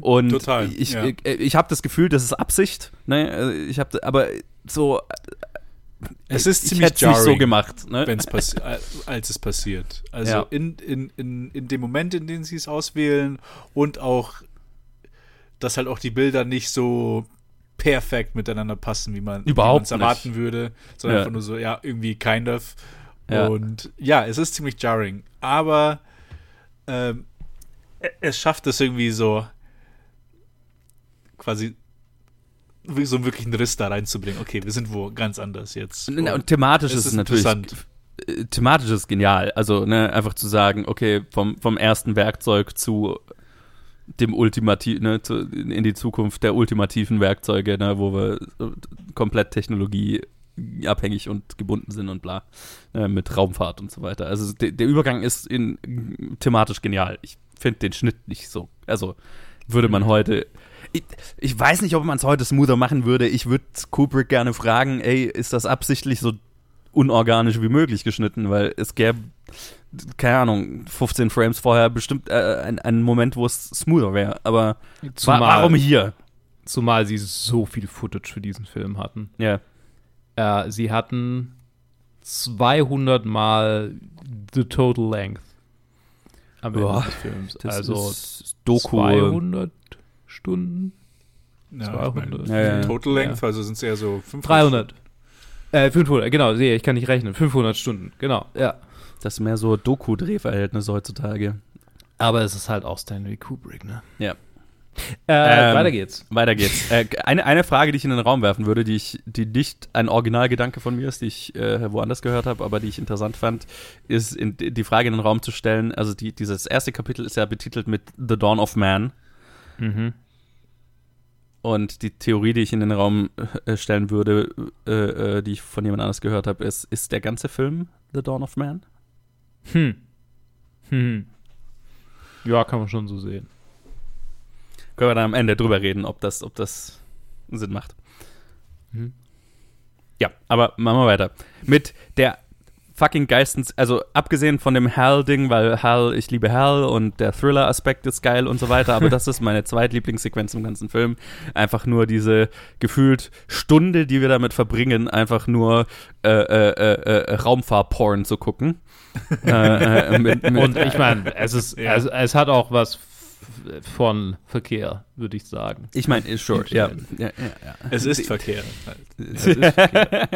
Und Total, ich, ja. ich, ich habe das Gefühl, das ist Absicht. Ne? Also Ich habe, aber so. Es ist ich ziemlich hätte es nicht so jarring. gemacht. Ne? wenn's als es passiert. Also Ja. in, in, in, in dem Moment, in dem sie es auswählen und auch, dass halt auch die Bilder nicht so perfekt miteinander passen, wie man man's erwarten würde, sondern Ja. einfach nur so, ja, irgendwie kind of. Ja. Und ja, es ist ziemlich jarring, aber ähm, e- es schafft es irgendwie so quasi so wirklich einen Riss da reinzubringen. Okay, wir sind wo ganz anders jetzt. Na, Und thematisch ist es natürlich. äh, Thematisch ist genial. Also, ne, einfach zu sagen, okay, vom, vom ersten Werkzeug zu dem Ultimativ, ne, zu, in die Zukunft der ultimativen Werkzeuge, ne, wo wir äh, komplett technologieabhängig und gebunden sind und bla, äh, mit Raumfahrt und so weiter. Also de, der Übergang ist in, thematisch genial. Ich finde den Schnitt nicht so. Also würde man heute. Ich, ich weiß nicht, ob man es heute smoother machen würde. Ich würde Kubrick gerne fragen, ey, ist das absichtlich so unorganisch wie möglich geschnitten? Weil es gäbe, keine Ahnung, 15 Frames vorher bestimmt äh, ein- einen Moment, wo es smoother wäre. Aber Zumal, warum hier? zumal sie so viel Footage für diesen Film hatten. Ja. Äh, sie hatten 200 Mal the total length am Ende Boah, des Films. Das also ist Doku. 200 Stunden? Ja, 200. Ich mein, Ja, ja. Total Length, also sind es eher so 500. 300. Äh, 500, genau, sehe, ich kann nicht rechnen. 500 Stunden, genau, ja. Das ist mehr so Doku-Drehverhältnisse heutzutage. Aber es ist halt auch Stanley Kubrick, ne? Ja. Äh, Ähm, weiter geht's. Weiter geht's. äh, eine, eine Frage, die ich in den Raum werfen würde, die ich, die nicht ein Originalgedanke von mir ist, die ich äh, woanders gehört habe, aber die ich interessant fand, ist in, die Frage in den Raum zu stellen. Also die, dieses erste Kapitel ist ja betitelt mit The Dawn of Man. Mhm. Und die Theorie, die ich in den Raum äh, stellen würde, äh, äh, die ich von jemand anders gehört habe, ist, ist der ganze Film The Dawn of Man? Hm. Hm. Ja, kann man schon so sehen. Können wir dann am Ende drüber reden, ob das, ob das Sinn macht. Mhm. Ja, aber machen wir weiter. Mit der fucking geistens, also abgesehen von dem Hal-Ding, weil Hal, ich liebe Hal und der Thriller-Aspekt ist geil und so weiter, aber das ist meine zweitlieblingssequenz im ganzen Film. Einfach nur diese gefühlt Stunde, die wir damit verbringen, einfach nur äh, äh, äh, äh, Raumfahr-Porn zu gucken. äh, äh, mit, mit, Und ich meine, es ist, Ja. es, es hat auch was von Verkehr, würde ich sagen. ich meine, sure, ja. ja, ja, ja. Es ist Verkehr. Halt. Es ist Verkehr.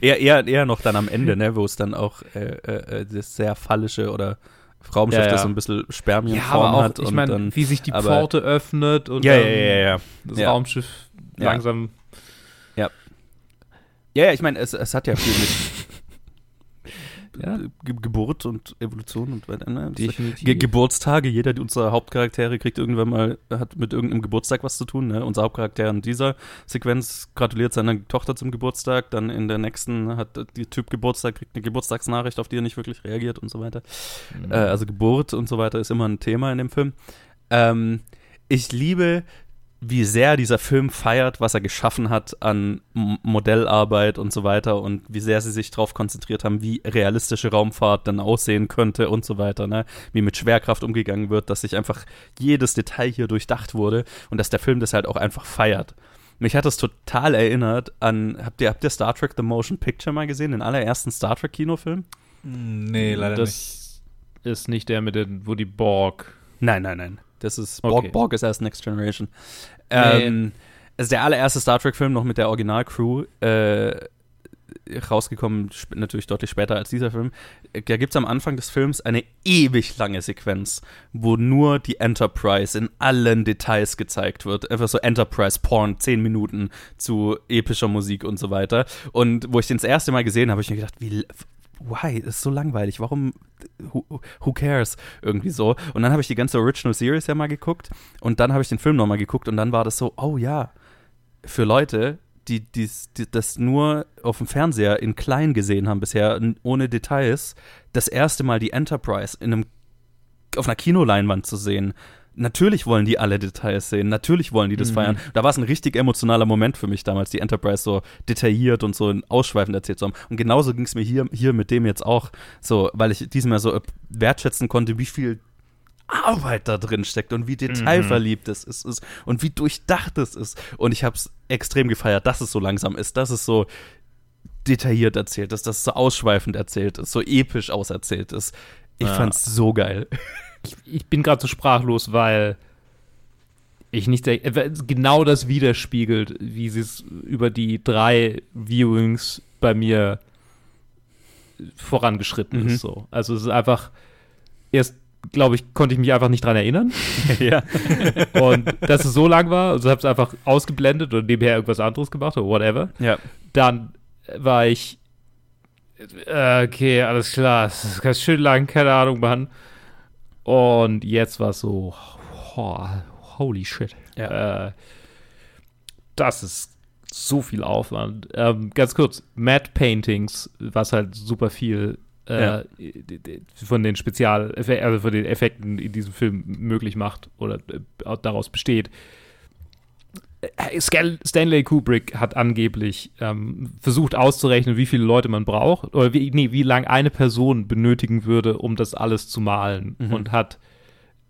Eher, eher, eher noch dann am Ende, ne, wo es dann auch äh, äh, äh, das sehr phallische oder Raumschiff, Ja, ja. das so ein bisschen ja, Spermienform aber auch, hat. ich und meine, wie sich die aber- Pforte öffnet und ja, ja, ja, ja, ja. das Ja. Raumschiff Ja. langsam. Ja, ja, ich meine, es, es hat ja viel mit Ja, Ge Geburt und Evolution und weiter. Ne? Ge Geburtstage, jeder unserer Hauptcharaktere kriegt irgendwann mal, hat mit irgendeinem Geburtstag was zu tun. Ne? Unser Hauptcharakter in dieser Sequenz gratuliert seiner Tochter zum Geburtstag, dann in der nächsten hat der Typ Geburtstag, kriegt eine Geburtstagsnachricht, auf die er nicht wirklich reagiert und so weiter. Mhm. Äh, also Geburt und so weiter ist immer ein Thema in dem Film. Ähm, ich liebe, wie sehr dieser Film feiert, was er geschaffen hat an Modellarbeit und so weiter und wie sehr sie sich darauf konzentriert haben, wie realistische Raumfahrt dann aussehen könnte und so weiter, ne? Wie mit Schwerkraft umgegangen wird, dass sich einfach jedes Detail hier durchdacht wurde und dass der Film das halt auch einfach feiert. Mich hat das total erinnert an, habt ihr, habt ihr Star Trek The Motion Picture mal gesehen, den allerersten Star Trek Kinofilm? Nee, leider nicht. das ist nicht der mit den, wo die Borg. Nein, nein, nein. Das ist Okay. Borg, Borg ist erst Next Generation. Ähm, es ist der allererste Star Trek-Film noch mit der Originalcrew. Äh, rausgekommen, natürlich deutlich später als dieser Film. Da gibt es am Anfang des Films eine ewig lange Sequenz, wo nur die Enterprise in allen Details gezeigt wird. Einfach so Enterprise-Porn, 10 Minuten zu epischer Musik und so weiter. Und wo ich den das erste Mal gesehen habe, habe ich mir gedacht, wie. Why? Ist so langweilig. Warum? Who, who cares? Irgendwie so. Und dann habe ich die ganze Original Series ja mal geguckt. Und dann habe ich den Film nochmal geguckt. Und dann war das so, oh ja, für Leute, die, die's- die das nur auf dem Fernseher in klein gesehen haben bisher, ohne Details, das erste Mal die Enterprise in einem, auf einer Kinoleinwand zu sehen. Natürlich wollen die alle Details sehen, natürlich wollen die das Mhm. feiern. Da war es ein richtig emotionaler Moment für mich damals, die Enterprise so detailliert und so ausschweifend erzählt zu haben. Und genauso ging es mir hier, hier mit dem jetzt auch so, weil ich diesmal so wertschätzen konnte, wie viel Arbeit da drin steckt und wie detailverliebt es ist, ist und wie durchdacht es ist. Und ich habe es extrem gefeiert, dass es so langsam ist, dass es so detailliert erzählt ist, dass es so ausschweifend erzählt ist, so episch auserzählt ist. Ich Ja. fand's so geil. Ich bin gerade so sprachlos, weil ich nicht äh, genau das widerspiegelt, wie sie es über die drei Viewings bei mir vorangeschritten Mhm. ist. So. Also es ist einfach, erst glaube ich, konnte ich mich einfach nicht dran erinnern. ja. Und dass es so lang war, also habe es einfach ausgeblendet und nebenher irgendwas anderes gemacht oder whatever. ja. Dann war ich, äh, okay, alles klar, es ist ganz schön lang, keine Ahnung, Mann. Und jetzt war es so, oh, holy shit. Ja. Äh, das ist so viel Aufwand. Ähm, ganz kurz, Matte Paintings, was halt super viel äh, Ja. von den Spezial, also von den Effekten in diesem Film möglich macht oder äh, daraus besteht. Äh, Stanley Kubrick hat angeblich ähm, versucht auszurechnen, wie viele Leute man braucht oder wie, nee, wie lange eine Person benötigen würde, um das alles zu malen Mhm. und hat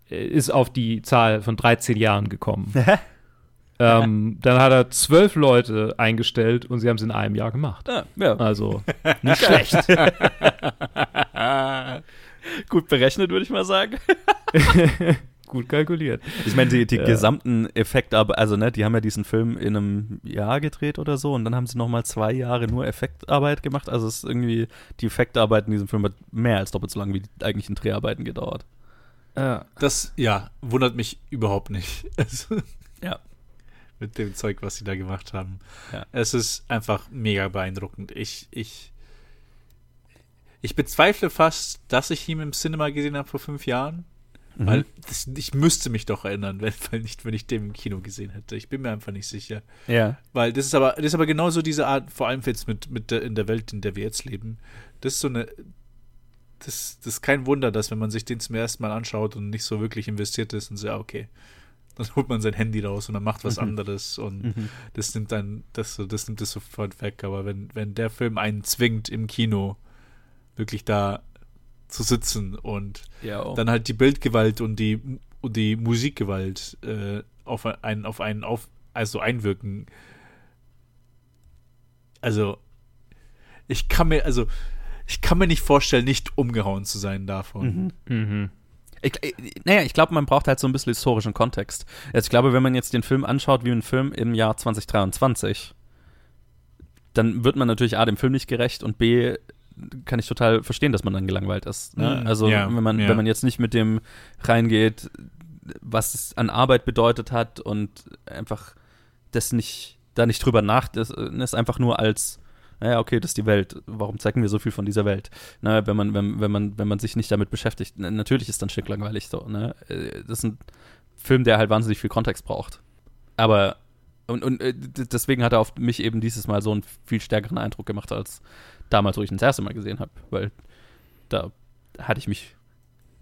äh, ist auf die Zahl von 13 Jahren gekommen. ähm, dann hat er zwölf Leute eingestellt und sie haben es in einem Jahr gemacht. Ja, ja. Also nicht schlecht. Gut berechnet, würde ich mal sagen. Gut kalkuliert. Ich meine, die, die Ja. gesamten Effekte, aber also ne, die haben ja diesen Film in einem Jahr gedreht oder so und dann haben sie nochmal zwei Jahre nur Effektarbeit gemacht. Also es ist irgendwie, die Effektarbeit in diesem Film hat mehr als doppelt so lange wie die eigentlichen Dreharbeiten gedauert. Ja. Das, ja, wundert mich überhaupt nicht. Also, Ja. mit dem Zeug, was sie da gemacht haben. Ja. Es ist einfach mega beeindruckend. Ich, ich, ich bezweifle fast, dass ich ihn im Cinema gesehen habe vor fünf Jahren. Mhm. Weil das, ich müsste mich doch erinnern, wenn, weil nicht, wenn ich den im Kino gesehen hätte. Ich bin mir einfach nicht sicher. Ja. Weil das ist aber, das ist aber genauso diese Art, vor allem jetzt mit, mit der, in der Welt, in der wir jetzt leben. Das ist so eine. Das, das ist kein Wunder, dass wenn man sich den zum ersten Mal anschaut und nicht so wirklich investiert ist und so, ja, okay. Dann holt man sein Handy raus und dann macht was Mhm. anderes und Mhm. das nimmt dann, das, das nimmt es sofort weg. Aber wenn, wenn der Film einen zwingt, im Kino wirklich da zu sitzen und Ja, oh. dann halt die Bildgewalt und die und die Musikgewalt äh, auf einen auf einen auf also einwirken. Also ich kann mir also ich kann mir nicht vorstellen, nicht umgehauen zu sein davon. Mhm. Mhm. Ich, ich, naja, ich glaube, man braucht halt so ein bisschen historischen Kontext. Also ich glaube, wenn man jetzt den Film anschaut wie ein Film im Jahr 2023, dann wird man natürlich A, dem Film nicht gerecht und B, kann ich total verstehen, dass man dann gelangweilt ist. Ne? Mhm. Also Ja, wenn, man, ja. wenn man jetzt nicht mit dem reingeht, was es an Arbeit bedeutet hat und einfach das nicht, da nicht drüber nach, das ist einfach nur als naja, okay, das ist die Welt. Warum zeigen wir so viel von dieser Welt? Ne, wenn man, wenn, wenn man, wenn man sich nicht damit beschäftigt. Natürlich ist dann schick langweilig so, ne? Äh, Das ist ein Film, der halt wahnsinnig viel Kontext braucht. Aber und, und äh, deswegen hat er auf mich eben dieses Mal so einen viel stärkeren Eindruck gemacht als damals, wo ich ihn das erste Mal gesehen habe. Weil da hatte ich mich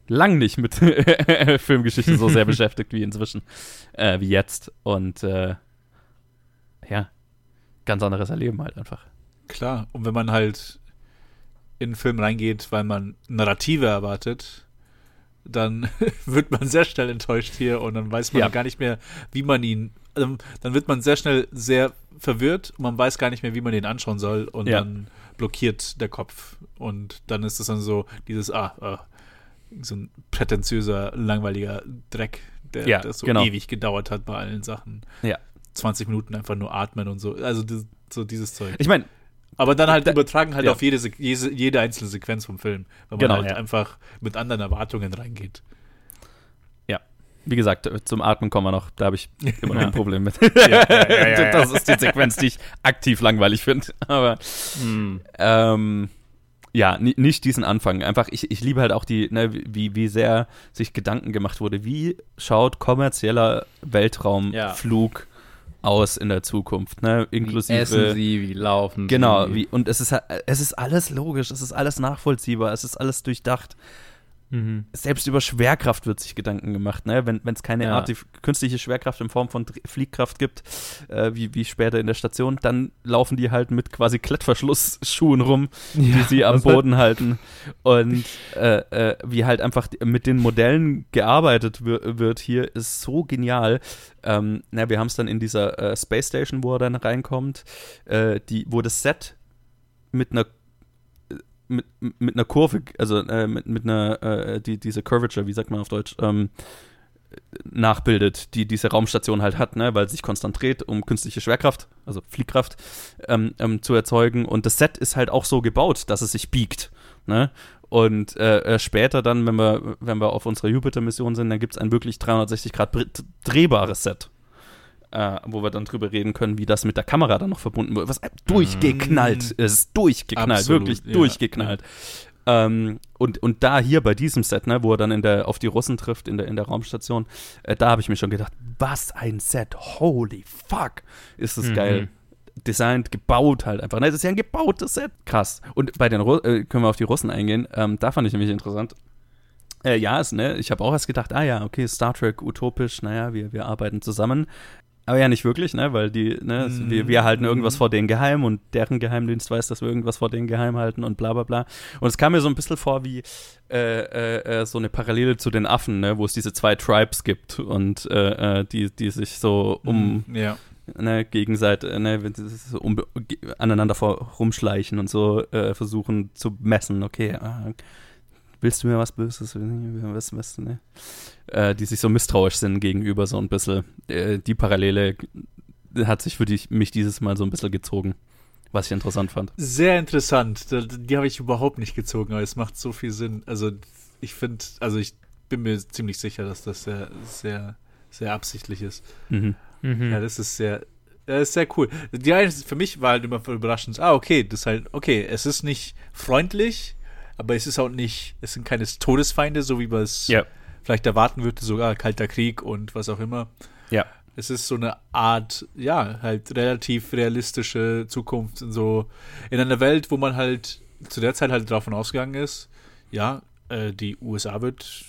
lang nicht mit Filmgeschichte so sehr beschäftigt wie inzwischen, äh, wie jetzt. Und äh, ja, ganz anderes Erleben halt einfach. Klar, und wenn man halt in einen Film reingeht, weil man Narrative erwartet, dann wird man sehr schnell enttäuscht hier und dann weiß man Ja. gar nicht mehr, wie man ihn, ähm, dann wird man sehr schnell sehr verwirrt und man weiß gar nicht mehr, wie man den anschauen soll und Ja. dann blockiert der Kopf und dann ist es dann so dieses, ah, ah so ein prätentiöser, langweiliger Dreck, der, Ja, der so genau. ewig gedauert hat bei allen Sachen. Ja. 20 Minuten einfach nur atmen und so, also das, so dieses Zeug. Ich meine, Aber dann halt Da- übertragen halt ja. auf jede, jede, jede einzelne Sequenz vom Film. Weil man Genau, halt ja. einfach mit anderen Erwartungen reingeht. Wie gesagt, zum Atmen kommen wir noch. Da habe ich immer noch ein Problem mit. ja, ja, ja. Das ist die Sequenz, die ich aktiv langweilig finde. Aber Hm. ähm, ja, ni- nicht diesen Anfang. Einfach, ich, ich liebe halt auch die, ne, wie, wie sehr sich Gedanken gemacht wurde. Wie schaut kommerzieller Weltraumflug aus in der Zukunft? Ne? Wie Inklusive. essen sie, wie laufen Genau, sie. wie, und es ist, es ist alles logisch, es ist alles nachvollziehbar, es ist alles durchdacht. Mhm. Selbst über Schwerkraft wird sich Gedanken gemacht, ne? Wenn es keine Ja. Art künstliche Schwerkraft in Form von Dr- Fliehkraft gibt, äh, wie, wie später in der Station, dann laufen die halt mit quasi Klettverschlussschuhen rum, die Ja, sie am was halt- Boden halten. Und äh, äh, wie halt einfach mit den Modellen gearbeitet wir wird hier, ist so genial. Ähm, na, wir haben es dann in dieser äh, Space Station, wo er dann reinkommt, äh, die, wo das Set mit einer mit, mit einer Kurve, also äh, mit, mit einer, äh, die, diese Curvature, wie sagt man auf Deutsch, ähm, nachbildet, die diese Raumstation halt hat, ne, weil sie sich konstant dreht, um künstliche Schwerkraft, also Fliehkraft, ähm, ähm, zu erzeugen. Und das Set ist halt auch so gebaut, dass es sich biegt. Ne? Und äh, äh, später dann, wenn wir, wenn wir auf unserer Jupiter-Mission sind, dann gibt es ein wirklich 360 Grad drehbares Set. Äh, wo wir dann drüber reden können, wie das mit der Kamera dann noch verbunden wird. Was äh, durchgeknallt ist, durchgeknallt, Absolut, wirklich ja, durchgeknallt. Ähm, und, und da hier bei diesem Set, ne, wo er dann in der, auf die Russen trifft in der, in der Raumstation, äh, da habe ich mir schon gedacht, was ein Set, holy fuck, ist das Mhm. geil. Designt, gebaut halt einfach. Ne, das ist ja ein gebautes Set. Krass. Und bei den Ru äh, können wir auf die Russen eingehen. Ähm, da fand ich nämlich interessant. Äh, ja, ist, ne, ich habe auch erst gedacht, ah ja, okay, Star Trek utopisch, naja, wir, wir arbeiten zusammen. Aber ja, nicht wirklich, ne, weil die, ne, Mhm. wir, wir halten irgendwas vor denen geheim und deren Geheimdienst weiß, dass wir irgendwas vor denen geheim halten und bla bla bla. Und es kam mir so ein bisschen vor wie äh, äh, äh, so eine Parallele zu den Affen, ne, wo es diese zwei Tribes gibt und äh, äh, die, die sich so um Ja. ne, gegenseitig, ne, wenn sie so um, aneinander vor, rumschleichen und so äh, versuchen zu messen, okay, ah, willst du mir was Böses, was, was, ne? Äh, die sich so misstrauisch sind gegenüber so ein bisschen. Äh, die Parallele hat sich für die, mich dieses Mal so ein bisschen gezogen, was ich interessant fand. Sehr interessant. Da- Die habe ich überhaupt nicht gezogen, aber es macht so viel Sinn. Also ich finde, also ich bin mir ziemlich sicher, dass das sehr, sehr, sehr absichtlich ist. Mhm. Mhm. Ja, das ist sehr, das ist sehr cool. Die eine, für mich war halt immer überraschend. Ah, okay, das ist halt, okay, es ist nicht freundlich, aber es ist auch nicht, es sind keine Todesfeinde, so wie man es Ja. vielleicht erwarten würde, sogar Kalter Krieg und was auch immer. Ja. Es ist so eine Art, ja, halt relativ realistische Zukunft in so, in einer Welt, wo man halt zu der Zeit halt davon ausgegangen ist, ja, äh, die USA wird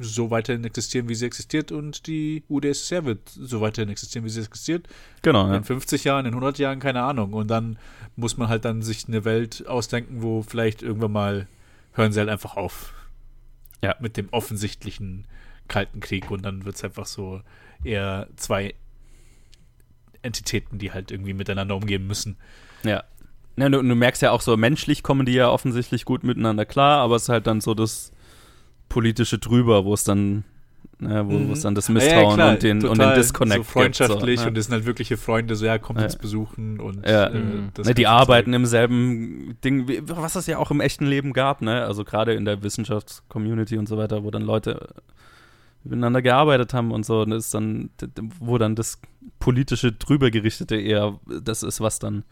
so weiterhin existieren, wie sie existiert und die UdSSR wird so weiterhin existieren, wie sie existiert. Genau, ja. In 50 Jahren, in 100 Jahren, keine Ahnung. Und dann muss man halt dann sich eine Welt ausdenken, wo vielleicht irgendwann mal hören sie halt einfach auf. Ja. Mit dem offensichtlichen Kalten Krieg und dann wird es einfach so eher zwei Entitäten, die halt irgendwie miteinander umgehen müssen. Ja. ja du, du merkst ja auch so, menschlich kommen die ja offensichtlich gut miteinander klar, aber es ist halt dann so das politische drüber, wo es dann, ne, wo, wo es dann das Misstrauen klar, und, den, und den total Disconnect so freundschaftlich gibt. So, und ne? das sind halt wirkliche Freunde, so ja, kommt Ja. uns besuchen und Ja. äh, Mhm. das ne, die arbeiten im selben Ding, wie- was es ja auch im echten Leben gab, ne? Also gerade in der Wissenschaftscommunity und so weiter, wo dann Leute miteinander gearbeitet haben und so, und das ist dann, wo dann das politische drüber gerichtete eher das ist, was dann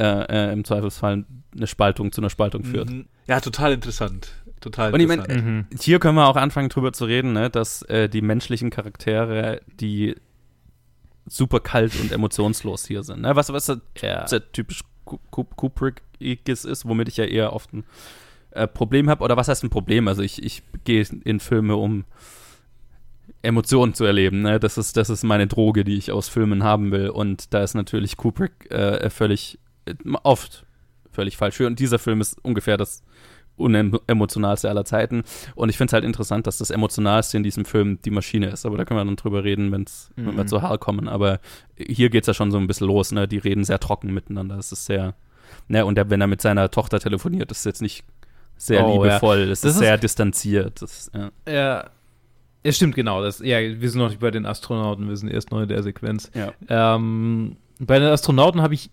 äh, äh, im Zweifelsfall eine Spaltung zu einer Spaltung führt. Mhm. Ja, total interessant. Total Und ich mein, interessant. Mhm. Hier können wir auch anfangen drüber zu reden, ne, dass äh, die menschlichen Charaktere, die super kalt und emotionslos hier sind. Ne? Was, was ja. Ja. sehr typisch Ku- Ku- Kubrickes ist, womit ich ja eher oft ein äh, Problem habe. Oder was heißt ein Problem? Also ich, ich gehe in Filme, um Emotionen zu erleben. Ne? Das, ist, das ist meine Droge, die ich aus Filmen haben will. Und da ist natürlich Kubrick äh, völlig, äh, oft völlig falsch. Und dieser Film ist ungefähr das unemotionalste aller Zeiten. Und ich finde es halt interessant, dass das Emotionalste in diesem Film die Maschine ist. Aber da können wir dann drüber reden, wenn's, wenn wir Mhm. zu Hall kommen. Aber hier geht es ja schon so ein bisschen los. Ne? Die reden sehr trocken miteinander. Es ist sehr. Ne? Und der, wenn er mit seiner Tochter telefoniert, ist es jetzt nicht sehr Oh, ja. liebevoll. Es Das ist ist- sehr distanziert. Das, ja. Ja. Es stimmt, genau. Das, ja, wir sind noch nicht bei den Astronauten, wir sind erst noch in der Sequenz. Ja. Ähm, bei den Astronauten habe ich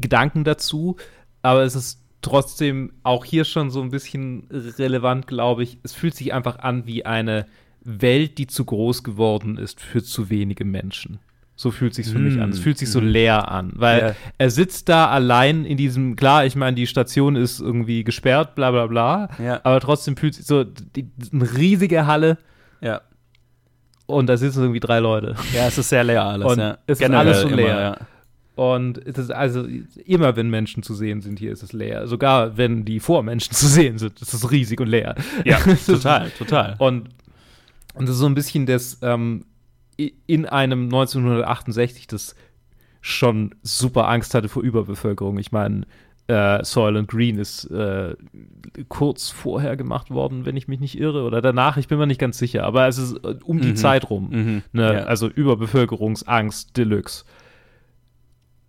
Gedanken dazu, aber es ist trotzdem auch hier schon so ein bisschen relevant, glaube ich. Es fühlt sich einfach an wie eine Welt, die zu groß geworden ist für zu wenige Menschen. So fühlt sich für mich an. Es fühlt sich so leer an, weil Ja. er sitzt da allein in diesem, klar, ich meine, die Station ist irgendwie gesperrt, bla bla bla, Ja. aber trotzdem fühlt sich so die, eine riesige Halle Ja. und da sitzen irgendwie drei Leute. Ja, es ist sehr leer alles. Und ja. es ist alles immer, leer. Ja. Und es ist also immer, wenn Menschen zu sehen sind, hier ist es leer. Sogar wenn die vor Menschen zu sehen sind, ist es riesig und leer. Ja, total, total. Und, und das ist so ein bisschen das ähm, in einem 1968, das schon super Angst hatte vor Überbevölkerung. Ich meine, äh, Soylent Green ist äh, kurz vorher gemacht worden, wenn ich mich nicht irre, oder danach, ich bin mir nicht ganz sicher, aber es ist äh, um die Mhm. Zeit rum. Mhm. Ne? Ja. Also Überbevölkerungsangst Deluxe.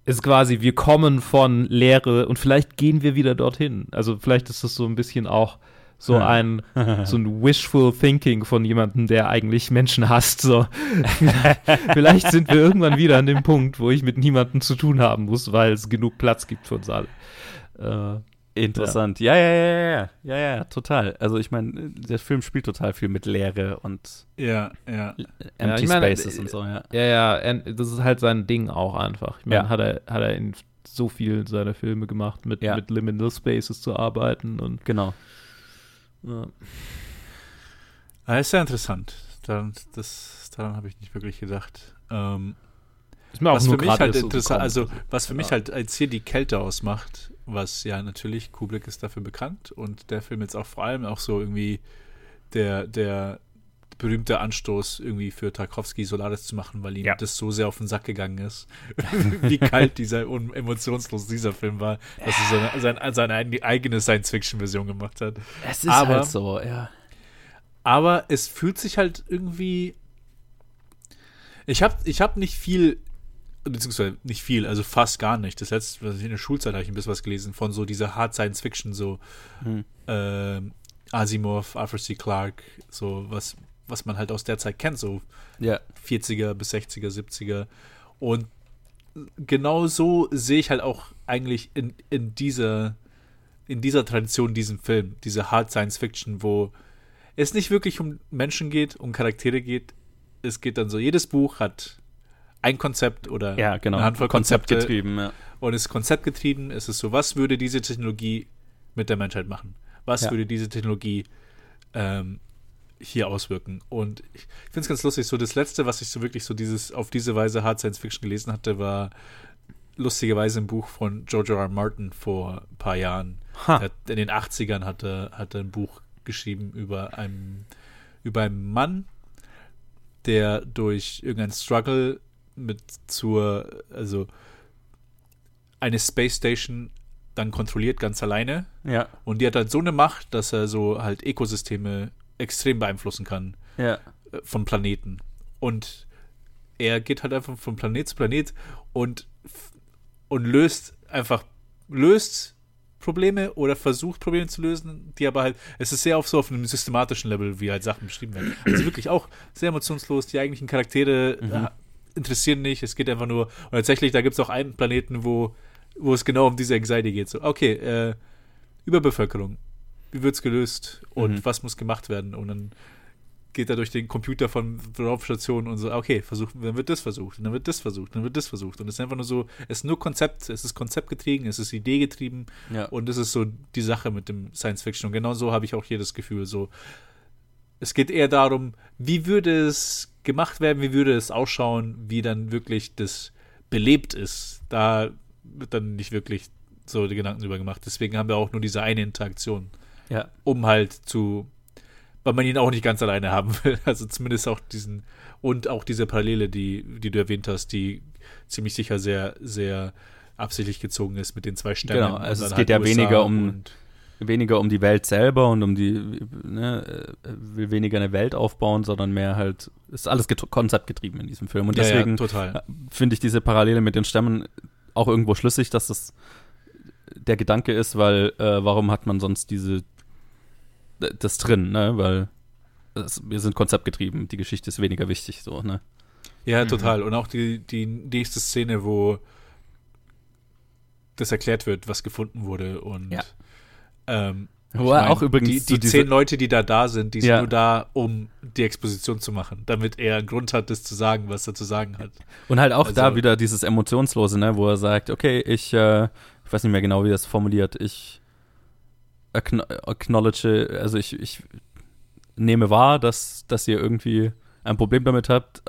Ist quasi, wir kommen von Leere und vielleicht gehen wir wieder dorthin. Also vielleicht ist das so ein bisschen auch so Ja. ein so ein wishful thinking von jemandem, der eigentlich Menschen hasst. So. vielleicht sind wir irgendwann wieder an dem Punkt, wo ich mit niemandem zu tun haben muss, weil es genug Platz gibt für uns alle. Äh, Interessant. Ja, ja, ja, ja, ja, ja, ja, total. Also ich meine, der Film spielt total viel mit Leere und Ja, ja. Empty ich meine, Spaces äh, und so, ja. Ja, ja, das ist halt sein Ding auch einfach. Ich meine, Ja. hat, er, hat er in so vielen seiner Filme gemacht, mit, Ja. mit Liminal Spaces zu arbeiten und Genau. ja. Ah, ist sehr interessant. Daran, das, daran habe ich nicht wirklich gedacht. Ähm, ist mir auch was nur für mich gerade halt so interessant, gekommen. also was für mich Ja. halt als hier die Kälte ausmacht, was ja natürlich Kubrick ist dafür bekannt und der Film jetzt auch vor allem auch so irgendwie der, der berühmte Anstoß irgendwie für Tarkovsky Solaris zu machen, weil ihm Ja. das so sehr auf den Sack gegangen ist, wie kalt dieser und emotionslos dieser Film war, dass er seine, seine, seine eigene Science-Fiction-Version gemacht hat. Es ist Aber- halt so, ja. Aber es fühlt sich halt irgendwie. Ich habe ich hab nicht viel, beziehungsweise nicht viel, also fast gar nicht. Das letzte, was ich in der Schulzeit habe ich ein bisschen was gelesen von so dieser Hard Science Fiction, so Hm. ähm, Asimov, Arthur C. Clarke, so was, was man halt aus der Zeit kennt, so Ja. 40er bis 60er, 70er. Und genau so sehe ich halt auch eigentlich in, in dieser in dieser Tradition diesen Film, diese Hard Science Fiction, wo es nicht wirklich um Menschen geht, um Charaktere geht. Es geht dann so, jedes Buch hat ein Konzept oder Ja, genau. eine Handvoll Konzepte getrieben, ja. und es ist konzeptgetrieben. Es ist so, was würde diese Technologie mit der Menschheit machen? Was Ja. würde diese Technologie ähm, hier auswirken? Und ich finde es ganz lustig, so das letzte, was ich so wirklich so dieses auf diese Weise Hard Science Fiction gelesen hatte, war lustigerweise ein Buch von George R. R. Martin vor ein paar Jahren. Ha. Hat, in den 80ern hat er, hat er ein Buch geschrieben über einen, über einen Mann, der durch irgendeinen Struggle mit zur, also eine Space Station dann kontrolliert, ganz alleine. Ja. Und die hat halt so eine Macht, dass er so halt Ökosysteme extrem beeinflussen kann Ja. äh, von Planeten. Und er geht halt einfach von Planet zu Planet und, und löst einfach, löst Probleme oder versucht Probleme zu lösen, die aber halt, es ist sehr oft so auf einem systematischen Level, wie halt Sachen beschrieben werden. Also wirklich auch sehr emotionslos, die eigentlichen Charaktere äh, interessieren nicht, es geht einfach nur, und tatsächlich, da gibt es auch einen Planeten, wo, wo es genau um diese Anxiety geht. So, okay, äh, Überbevölkerung, wie wird es gelöst und Mhm. was muss gemacht werden? Und dann geht er durch den Computer von der Raumstation und so, okay, versuchen, dann wird das versucht, dann wird das versucht, dann wird das versucht. Und es ist einfach nur so, es ist nur Konzept, es ist konzeptgetrieben, es ist ideengetrieben Ja. und das ist so die Sache mit dem Science Fiction. Und genau so habe ich auch hier das Gefühl, so, es geht eher darum, wie würde es gemacht werden, wie würde es ausschauen, wie dann wirklich das belebt ist. Da wird dann nicht wirklich so die Gedanken drüber gemacht. Deswegen haben wir auch nur diese eine Interaktion Ja. um halt zu, weil man ihn auch nicht ganz alleine haben will. Also zumindest auch diesen und auch diese Parallele, die, die du erwähnt hast, die ziemlich sicher sehr, sehr absichtlich gezogen ist mit den zwei Stämmen. Genau, also es geht ja weniger um- Weniger um die Welt selber und um die, ne, äh, will weniger eine Welt aufbauen, sondern mehr halt, ist alles get- konzeptgetrieben in diesem Film. Und Ja, ja, deswegen total. finde ich diese Parallele mit den Stämmen auch irgendwo schlüssig, dass das der Gedanke ist, weil äh, warum hat man sonst diese das drin, ne? Weil es, wir sind konzeptgetrieben, die Geschichte ist weniger wichtig, so, ne? Ja, Mhm. total. Und auch die, die nächste Szene, wo das erklärt wird, was gefunden wurde und Ja. Ähm, Wo er auch übrigens die, die diese- zehn Leute, die da da sind, die sind Ja. nur da, um die Exposition zu machen, damit er einen Grund hat, das zu sagen, was er zu sagen hat. Und halt auch Also- da wieder dieses Emotionslose, ne, wo er sagt, okay, ich, äh, ich weiß nicht mehr genau, wie er es formuliert, ich acknow- acknowledge, also ich, ich nehme wahr, dass, dass ihr irgendwie ein Problem damit habt,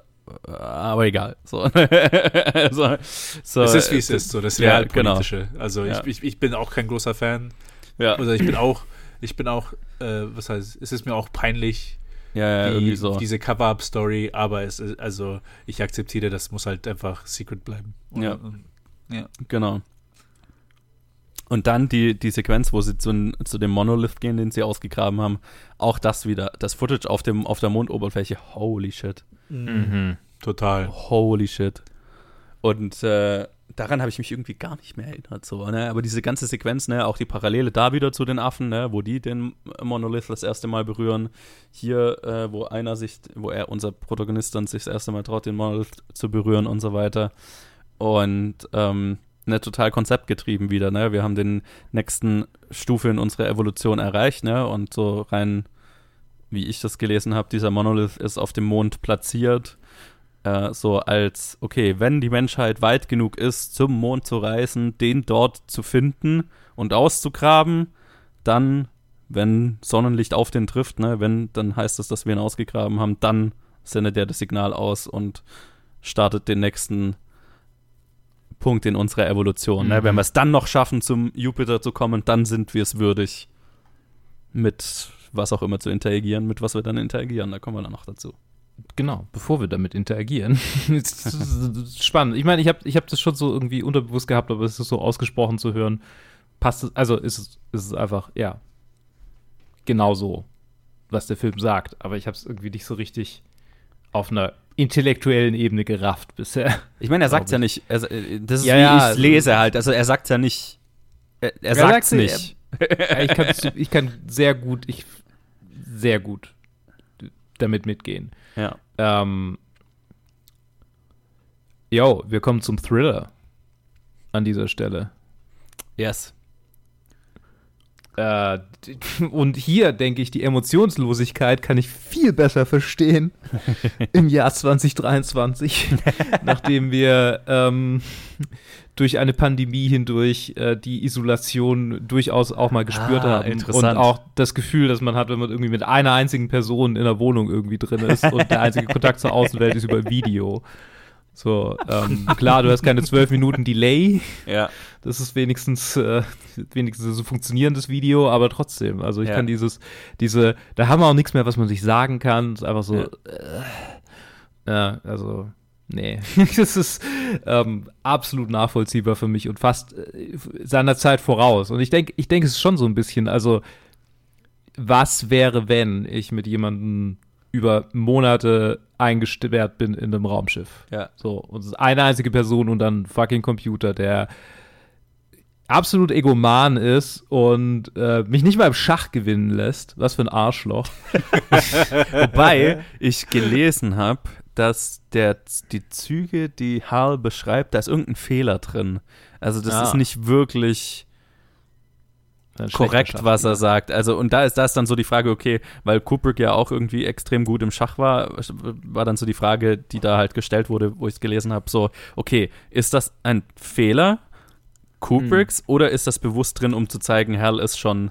aber egal. So. so, so, es ist, wie es ist, so das ja, Realpolitische. Also Ja. ich, ich, ich bin auch kein großer Fan. Ja, Also ich bin auch, ich bin auch, äh, was heißt, es ist mir auch peinlich, ja, ja, die, irgendwie so. diese Cover-Up-Story, aber es ist, also ich akzeptiere, das muss halt einfach secret bleiben. Und, Ja. und, ja. Genau. Und dann die, die Sequenz, wo sie zu, zu dem Monolith gehen, den sie ausgegraben haben. Auch das wieder. Das Footage auf, dem, auf der Mondoberfläche. Holy shit. Mhm. Total. Holy shit. Und äh, daran habe ich mich irgendwie gar nicht mehr erinnert. So, ne? Aber diese ganze Sequenz, ne, auch die Parallele da wieder zu den Affen, ne, wo die den Monolith das erste Mal berühren. Hier, äh, wo einer sich, wo er, unser Protagonist dann sich das erste Mal traut, den Monolith zu berühren und so weiter. Und ähm, ne, total konzeptgetrieben wieder, ne? Wir haben den nächsten Stufe in unserer Evolution erreicht, ne? Und so rein, wie ich das gelesen habe, dieser Monolith ist auf dem Mond platziert äh, so als, okay, wenn die Menschheit weit genug ist, zum Mond zu reisen, den dort zu finden und auszugraben, dann, wenn Sonnenlicht auf den trifft, ne, wenn, dann heißt es, dass wir ihn ausgegraben haben, dann sendet er das Signal aus und startet den nächsten Punkt in unserer Evolution. Ne? Mhm. Wenn wir es dann noch schaffen, zum Jupiter zu kommen, dann sind wir es würdig, mit was auch immer zu interagieren, mit was wir dann interagieren. Da kommen wir dann noch dazu. Genau, bevor wir damit interagieren. Es Spannend. Ich meine, ich habe ich hab das schon so irgendwie unterbewusst gehabt, aber es ist so ausgesprochen zu hören. Passt es, also ist es, ist es einfach, ja, genau so, was der Film sagt. Aber ich habe es irgendwie nicht so richtig auf einer intellektuellen Ebene gerafft bisher. Ich meine, er sagt Glaub ja nicht, er, äh, das ist Ja, wie ja, ich also- lese halt, also er sagt ja nicht, er, er Er sagt's sagt's, nicht. Ja, ich, kann, ich kann sehr gut, ich sehr gut damit mitgehen. Ja. Ähm, yo, wir kommen zum Thriller an dieser Stelle. Yes. Äh, und hier denke ich, die Emotionslosigkeit kann ich viel besser verstehen im Jahr 2023, nachdem wir ähm, durch eine Pandemie hindurch äh, die Isolation durchaus auch mal gespürt Ah, haben. interessant. Und auch das Gefühl, dass man hat, wenn man irgendwie mit einer einzigen Person in der Wohnung irgendwie drin ist und der einzige Kontakt zur Außenwelt ist über Video. So, ähm, klar, du hast keine zwölf Minuten Delay, Ja. das ist wenigstens, äh, wenigstens so funktionierendes Video, aber trotzdem. Also ich Ja. kann dieses, diese, da haben wir auch nichts mehr, was man sich sagen kann. Es ist einfach so, Ja. äh, ja, also, nee. das ist ähm, absolut nachvollziehbar für mich und fast äh, seiner Zeit voraus. Und ich denke, ich denke, es ist schon so ein bisschen, also, was wäre, wenn ich mit jemandem über Monate eingesperrt bin in einem Raumschiff? Ja. So, und es ist eine einzige Person und dann fucking Computer, der absolut egoman ist und äh, mich nicht mal im Schach gewinnen lässt. Was für ein Arschloch. Wobei ich gelesen habe, dass der, die Züge, die Hal beschreibt, da ist irgendein Fehler drin. Also das Ah. ist nicht wirklich korrekt, was er sagt. Also, und da ist, da ist dann so die Frage, okay, weil Kubrick ja auch irgendwie extrem gut im Schach war, war dann so die Frage, die da halt gestellt wurde, wo ich es gelesen habe, so, okay, ist das ein Fehler Kubricks oder ist das bewusst drin, um zu zeigen, Hal ist schon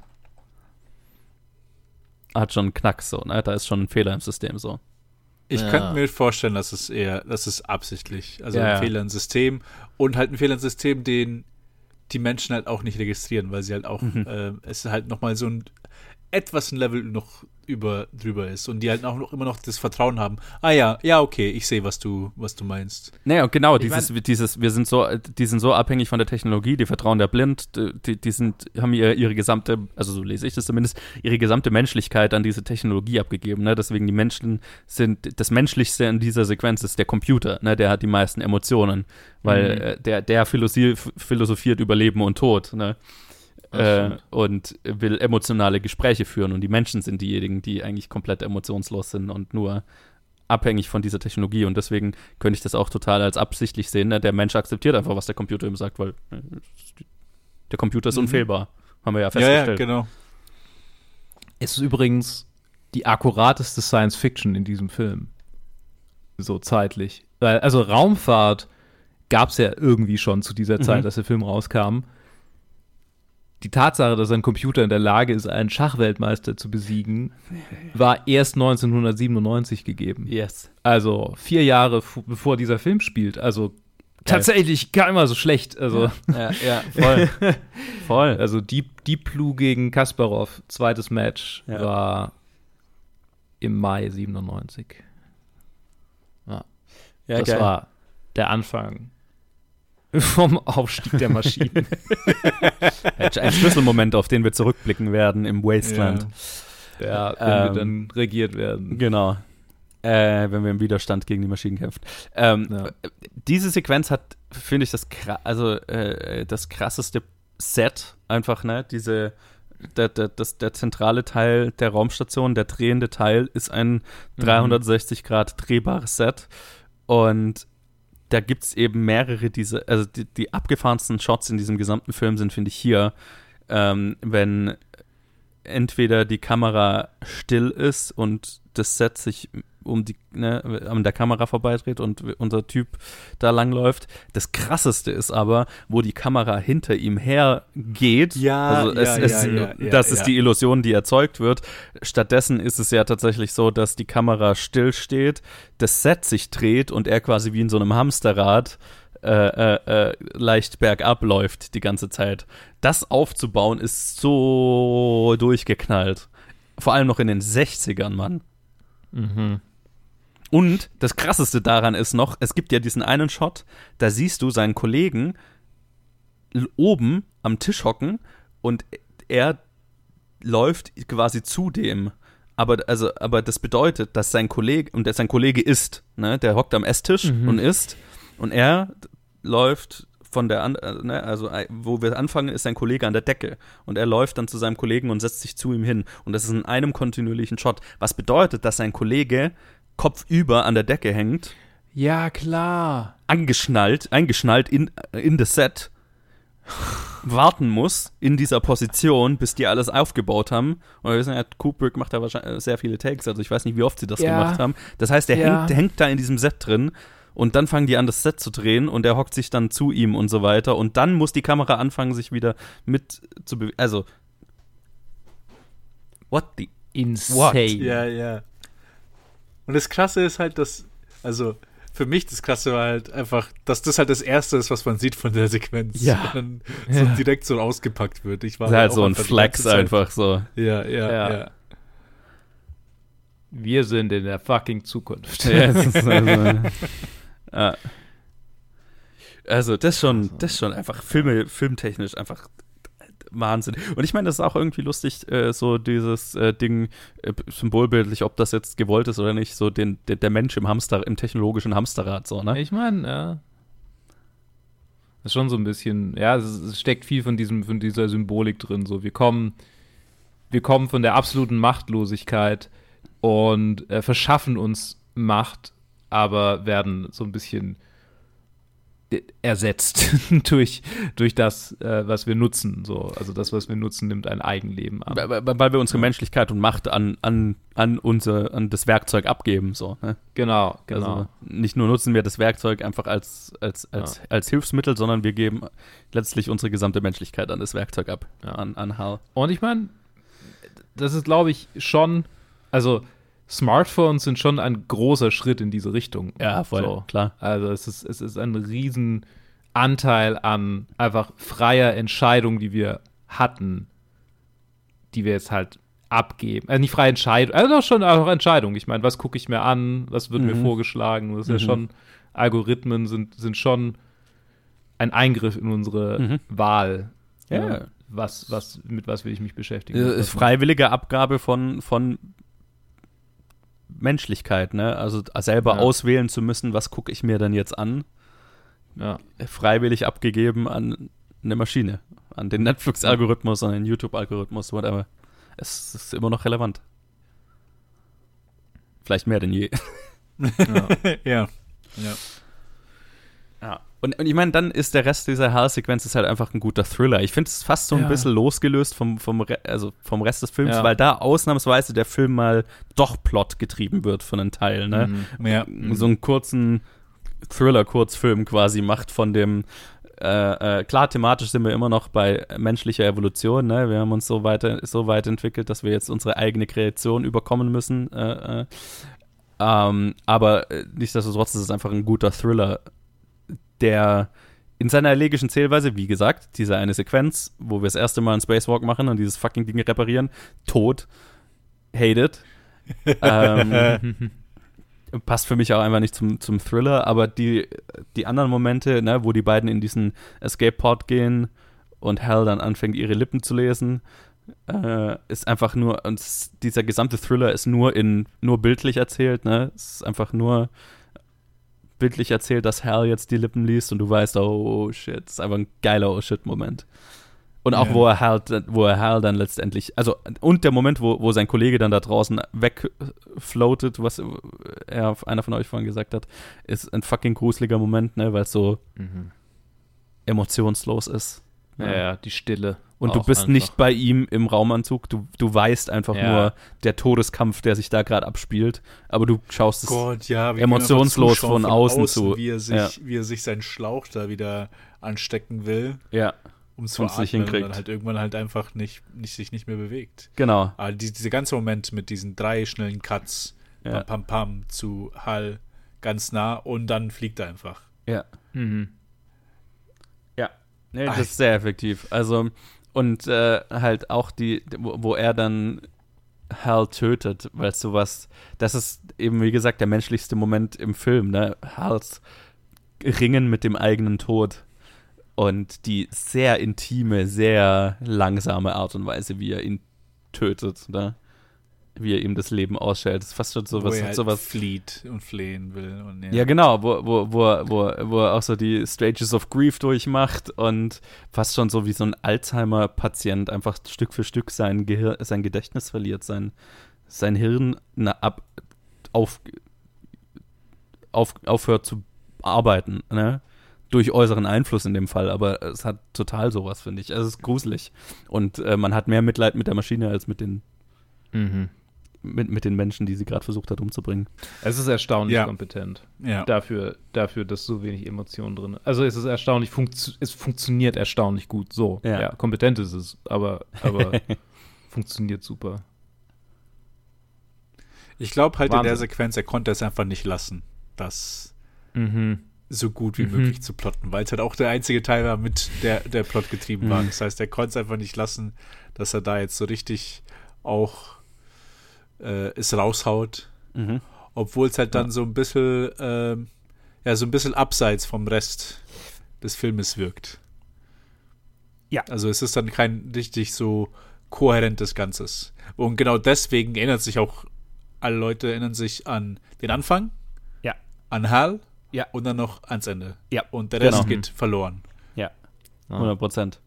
hat schon einen Knacks so, ne? Da ist schon ein Fehler im System so. Ich Ja. könnte mir vorstellen, dass es eher, das ist absichtlich. Also Ja, ein. Fehler im System und halt ein Fehler im System, den die Menschen halt auch nicht registrieren, weil sie halt auch, Mhm. äh, es halt nochmal so ein etwas ein Level noch über drüber ist und die halt auch noch immer noch das Vertrauen haben. Ah ja, ja, okay, ich sehe, was du, was du meinst. Naja, genau, Ich dieses, dieses, wir sind so, die sind so abhängig von der Technologie, die vertrauen der blind, die, die sind, haben ihre, ihre gesamte, also so lese ich das zumindest, ihre gesamte Menschlichkeit an diese Technologie abgegeben, ne? Deswegen die Menschen sind, das Menschlichste in dieser Sequenz ist der Computer, ne? Der hat die meisten Emotionen, weil Mhm. äh, der, der philosophiert, philosophiert über Leben und Tod, ne? Äh, und will emotionale Gespräche führen und die Menschen sind diejenigen, die eigentlich komplett emotionslos sind und nur abhängig von dieser Technologie und deswegen könnte ich das auch total als absichtlich sehen. Ne? Der Mensch akzeptiert einfach, was der Computer ihm sagt, weil äh, Der Computer ist Mhm. unfehlbar. Haben wir ja Ja, ja, festgestellt. genau. Es ist übrigens die akkurateste Science Fiction in diesem Film. So zeitlich. Weil, also Raumfahrt gab es ja irgendwie schon zu dieser Zeit, Mhm. dass der Film rauskam. Die Tatsache, dass ein Computer in der Lage ist, einen Schachweltmeister zu besiegen, war erst 1997 gegeben. Yes. Also vier Jahre bevor dieser Film spielt. Also tatsächlich gar immer so schlecht. Also, Ja, ja, voll. voll. also Deep, Deep Blue gegen Kasparov, zweites Match, Ja. war im Mai 97. ja, das geil. war der Anfang vom Aufstieg der Maschinen. ein Schlüsselmoment, auf den wir zurückblicken werden im Wasteland. ja, wenn Ähm, wir dann regiert werden. Genau. Äh, wenn wir im Widerstand gegen die Maschinen kämpfen. Ähm, Ja. Diese Sequenz hat, finde ich, das, also, äh, das krasseste Set einfach, ne? Diese, der, der, das, der zentrale Teil der Raumstation, der drehende Teil, ist ein 360 Grad drehbares Set. Und da gibt es eben mehrere diese, also die, die abgefahrensten Shots in diesem gesamten Film sind, finde ich, hier, ähm, wenn entweder die Kamera still ist und das Set sich um die, ne, an der Kamera vorbeidreht und unser Typ da langläuft. Das krasseste ist aber, wo die Kamera hinter ihm her geht. Ja, also es, ja, es, ja, ja, das ist die Illusion, die erzeugt wird. Stattdessen ist es ja tatsächlich so, dass die Kamera still steht, das Set sich dreht und er quasi wie in so einem Hamsterrad äh, äh, äh, leicht bergab läuft die ganze Zeit. Das aufzubauen ist so durchgeknallt. Vor allem noch in den 60ern, Mann. Mhm. Und das krasseste daran ist noch, es gibt ja diesen einen Shot, da siehst du seinen Kollegen oben am Tisch hocken und er läuft quasi zu dem. Aber, also, aber das bedeutet, dass sein Kollege, und der, sein Kollege isst, ne? der hockt am Esstisch Mhm. und isst und er läuft von der, an, äh, ne, also äh, wo wir anfangen, ist sein Kollege an der Decke und er läuft dann zu seinem Kollegen und setzt sich zu ihm hin und das ist in einem kontinuierlichen Shot, was bedeutet, dass sein Kollege kopfüber an der Decke hängt, Ja, klar. angeschnallt, eingeschnallt in, in das Set, warten muss in dieser Position, bis die alles aufgebaut haben. Und wir wissen ja, Kubrick macht da wahrscheinlich sehr viele Takes, also ich weiß nicht, wie oft sie das Ja. gemacht haben. Das heißt, der Ja. hängt, der hängt da in diesem Set drin und dann fangen die an, das Set zu drehen und er hockt sich dann zu ihm und so weiter und dann muss die Kamera anfangen, sich wieder mit zu bewegen. Also, what the Insane. Ja, ja. Und das Krasse ist halt, dass, also für mich das Krasse war halt einfach, dass das halt das Erste ist, was man sieht von der Sequenz. Ja. Und dann so Ja. direkt so ausgepackt wird. Ich war Das ist halt so ein Flex einfach so. Ja, ja, Ja. ja. Wir sind in der fucking Zukunft. Ja, es ist also, ja. also das schon, das schon einfach Filme, filmtechnisch einfach Wahnsinn. Und ich meine, das ist auch irgendwie lustig, äh, so dieses äh, Ding äh, symbolbildlich, ob das jetzt gewollt ist oder nicht, so den, der, der Mensch im Hamster, im technologischen Hamsterrad, so, ne? Ich meine, ja. Das ist schon so ein bisschen, ja, es steckt viel von diesem, von dieser Symbolik drin. So, wir kommen, wir kommen von der absoluten Machtlosigkeit und äh, verschaffen uns Macht, aber werden so ein bisschen äh, ersetzt durch, durch das, äh, was wir nutzen. So, also das, was wir nutzen, nimmt ein Eigenleben an. Weil, weil wir unsere Menschlichkeit und Macht an, an, an, unser, an das Werkzeug abgeben, so, ne? Genau, genau. Also nicht nur nutzen wir das Werkzeug einfach als, als, als, als Hilfsmittel, sondern wir geben letztlich unsere gesamte Menschlichkeit an das Werkzeug ab, Ja. an, an Hal. Und ich meine, das ist, glaube ich, schon, also Smartphones sind schon ein großer Schritt in diese Richtung. Ja, voll, So. klar. Also es ist, es ist ein riesen Anteil an einfach freier Entscheidung, die wir hatten, die wir jetzt halt abgeben. Also nicht freie Entscheidung, also doch schon auch Entscheidung. Ich meine, was gucke ich mir an, was wird mir Mhm. vorgeschlagen? Das ist Mhm. ja schon, Algorithmen sind, sind schon ein Eingriff in unsere Mhm. Wahl. Ja. Ne? Was, was, mit was will ich mich beschäftigen? Das ist Was- freiwillige Abgabe von, von Menschlichkeit, ne? Also selber Ja. auswählen zu müssen, was gucke ich mir denn jetzt an, Ja. freiwillig abgegeben an eine Maschine, an den Netflix-Algorithmus, an den YouTube-Algorithmus, whatever. Es ist immer noch relevant. Vielleicht mehr denn je. ja. ja. ja. Ja. Und, und ich meine, dann ist der Rest dieser Hell-Sequenz halt einfach ein guter Thriller. Ich finde es fast so ein Ja. bisschen losgelöst vom, vom, Re also vom Rest des Films, Ja. weil da ausnahmsweise der Film mal doch Plot getrieben wird von einem Teil. Ne? Mhm. Ja. so einen kurzen Thriller-Kurzfilm quasi macht von dem äh, äh, klar, thematisch sind wir immer noch bei menschlicher Evolution. Ne? Wir haben uns so weit, so weit entwickelt, dass wir jetzt unsere eigene Kreation überkommen müssen. Äh, äh. Ähm, aber äh, nichtsdestotrotz ist es einfach ein guter Thriller, der in seiner elegischen Zählweise, wie gesagt, diese eine Sequenz, wo wir das erste Mal einen Spacewalk machen und dieses fucking Ding reparieren, tot, hated. ähm, passt für mich auch einfach nicht zum, zum Thriller, aber die, die anderen Momente, ne, wo die beiden in diesen Escape-Pod gehen und Hal dann anfängt, ihre Lippen zu lesen, äh, ist einfach nur, und es- dieser gesamte Thriller ist nur in, nur bildlich erzählt, ne? Es ist einfach nur bildlich erzählt, dass Hal jetzt die Lippen liest und du weißt, oh shit, das ist einfach ein geiler Oh shit Moment. Und auch, Ja. wo er Hal, wo er Hal dann letztendlich, also, und der Moment, wo, wo sein Kollege dann da draußen wegfloatet, was er, einer von euch vorhin gesagt hat, ist ein fucking gruseliger Moment, ne, weil es so Mhm. emotionslos ist. Ja, ja, die Stille. Und du bist einfach. nicht bei ihm im Raumanzug, du, du weißt einfach Ja. nur der Todeskampf, der sich da gerade abspielt, aber du schaust es. Gott, ja, emotionslos zuschauen von außen zu. Wie er, sich, Ja. wie er sich seinen Schlauch da wieder anstecken will, Ja, um es nicht atmen und hinkriegt. dann halt irgendwann halt einfach nicht, nicht sich nicht mehr bewegt. genau. Aber die, dieser ganze Moment mit diesen drei schnellen Cuts, Ja. pam, pam, pam, zu Hall ganz nah und dann fliegt er einfach. Ja. Mhm. Ja. Nee, Ach. das ist sehr effektiv. Also, und äh, halt auch die, wo, er dann Hal tötet, weil sowas, das ist eben, wie gesagt, der menschlichste Moment im Film, ne? Hals Ringen mit dem eigenen Tod. Und die sehr intime, sehr langsame Art und Weise, wie er ihn tötet, ne? Wie er ihm das Leben ausschält. Das ist fast schon wo sowas, er hat halt sowas flieht und flehen will. Und ja. ja, genau, wo, wo, wo, er- wo, er- wo er auch so die Stages of Grief durchmacht und fast schon so wie so ein Alzheimer-Patient einfach Stück für Stück sein, Gehir sein Gedächtnis verliert, sein, sein Hirn na, ab, auf, auf, aufhört zu arbeiten, ne? Durch äußeren Einfluss in dem Fall, aber es hat total sowas, finde ich. Also es ist gruselig. Und äh, man hat mehr Mitleid mit der Maschine als mit den, Mhm. Mit, mit den Menschen, die sie gerade versucht hat umzubringen. Es ist erstaunlich Ja. kompetent. ja. Dafür, dafür, dass so wenig Emotionen drin Also es ist erstaunlich, funktio es funktioniert erstaunlich gut. So. Ja. Ja, kompetent ist es, aber, aber funktioniert super. Ich glaube halt in der Wahnsinn. Sequenz, er konnte es einfach nicht lassen, das Mhm. so gut wie Mhm. möglich zu plotten, weil es halt auch der einzige Teil war, mit der der Plot getrieben war. Mhm. Das heißt, er konnte es einfach nicht lassen, dass er da jetzt so richtig auch äh, es raushaut, Mhm. obwohl es halt dann so ein bisschen ähm, ja so ein bisschen abseits vom Rest des Filmes wirkt. Ja. Also es ist dann kein richtig so kohärentes Ganzes. Und genau deswegen erinnert sich auch alle Leute erinnern sich an den Anfang, Ja. an Hal Ja. und dann noch ans Ende. Ja, Und der Rest genau. geht verloren. Ja, Ah. 100 Prozent.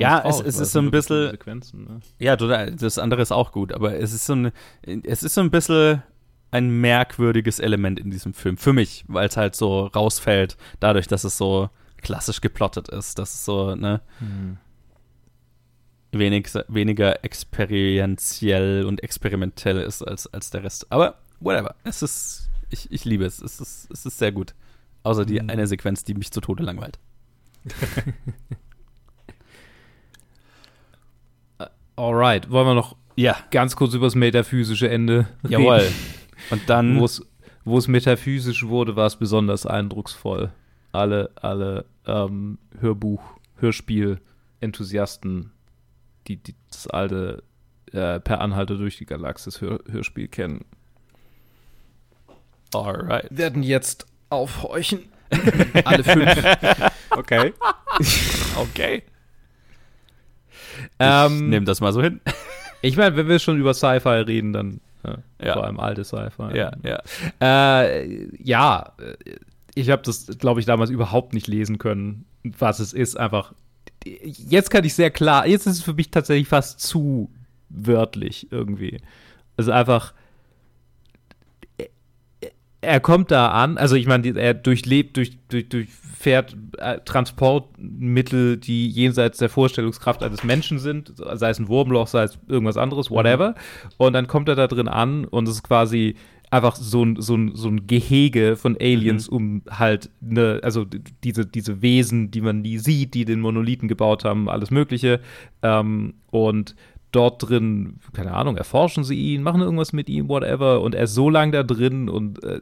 Ja, es, es ist so ein bisschen, ne? ja, total, das andere ist auch gut, aber es ist so ein, es ist so ein bisschen ein merkwürdiges Element in diesem Film. Für mich, weil es halt so rausfällt, dadurch, dass es so klassisch geplottet ist, dass es so, ne, Mhm. wenig, weniger experientiell und experimentell ist als, als der Rest. Aber whatever, es ist, ich, ich liebe es, es ist, es ist sehr gut. Außer die Mhm. eine Sequenz, die mich zu Tode langweilt. Alright, wollen wir noch Ja, ganz kurz über das metaphysische Ende reden? jawohl. Und dann Wo es, wo es metaphysisch wurde, war es besonders eindrucksvoll. Alle, alle ähm, Hörbuch, Hörspiel-Enthusiasten, die, die das alte äh, Per Anhalter durch die Galaxis Hör, Hörspiel kennen, Alright. werden jetzt aufhorchen. alle fünf. Okay. Okay. Ich ähm, nehme das mal so hin. ich meine, wenn wir schon über Sci-Fi reden, dann äh, Ja. vor allem alte Sci-Fi. Ja, ja. Äh, ja, ich habe das, glaube ich, damals überhaupt nicht lesen können, was es ist. Einfach, jetzt kann ich sehr klar, jetzt ist es für mich tatsächlich fast zu wörtlich irgendwie. Also einfach, er kommt da an, also ich meine, er durchlebt, durch, durch, durchfährt äh, Transportmittel, die jenseits der Vorstellungskraft eines Menschen sind, sei es ein Wurmloch, sei es irgendwas anderes, whatever. Und dann kommt er da drin an und es ist quasi einfach so ein, so ein, so ein Gehege von Aliens, mhm. um halt ne, also diese, diese Wesen, die man nie sieht, die den Monolithen gebaut haben, alles Mögliche. Ähm, und dort drin, keine Ahnung, erforschen sie ihn, machen irgendwas mit ihm, whatever, und er ist so lang da drin und äh,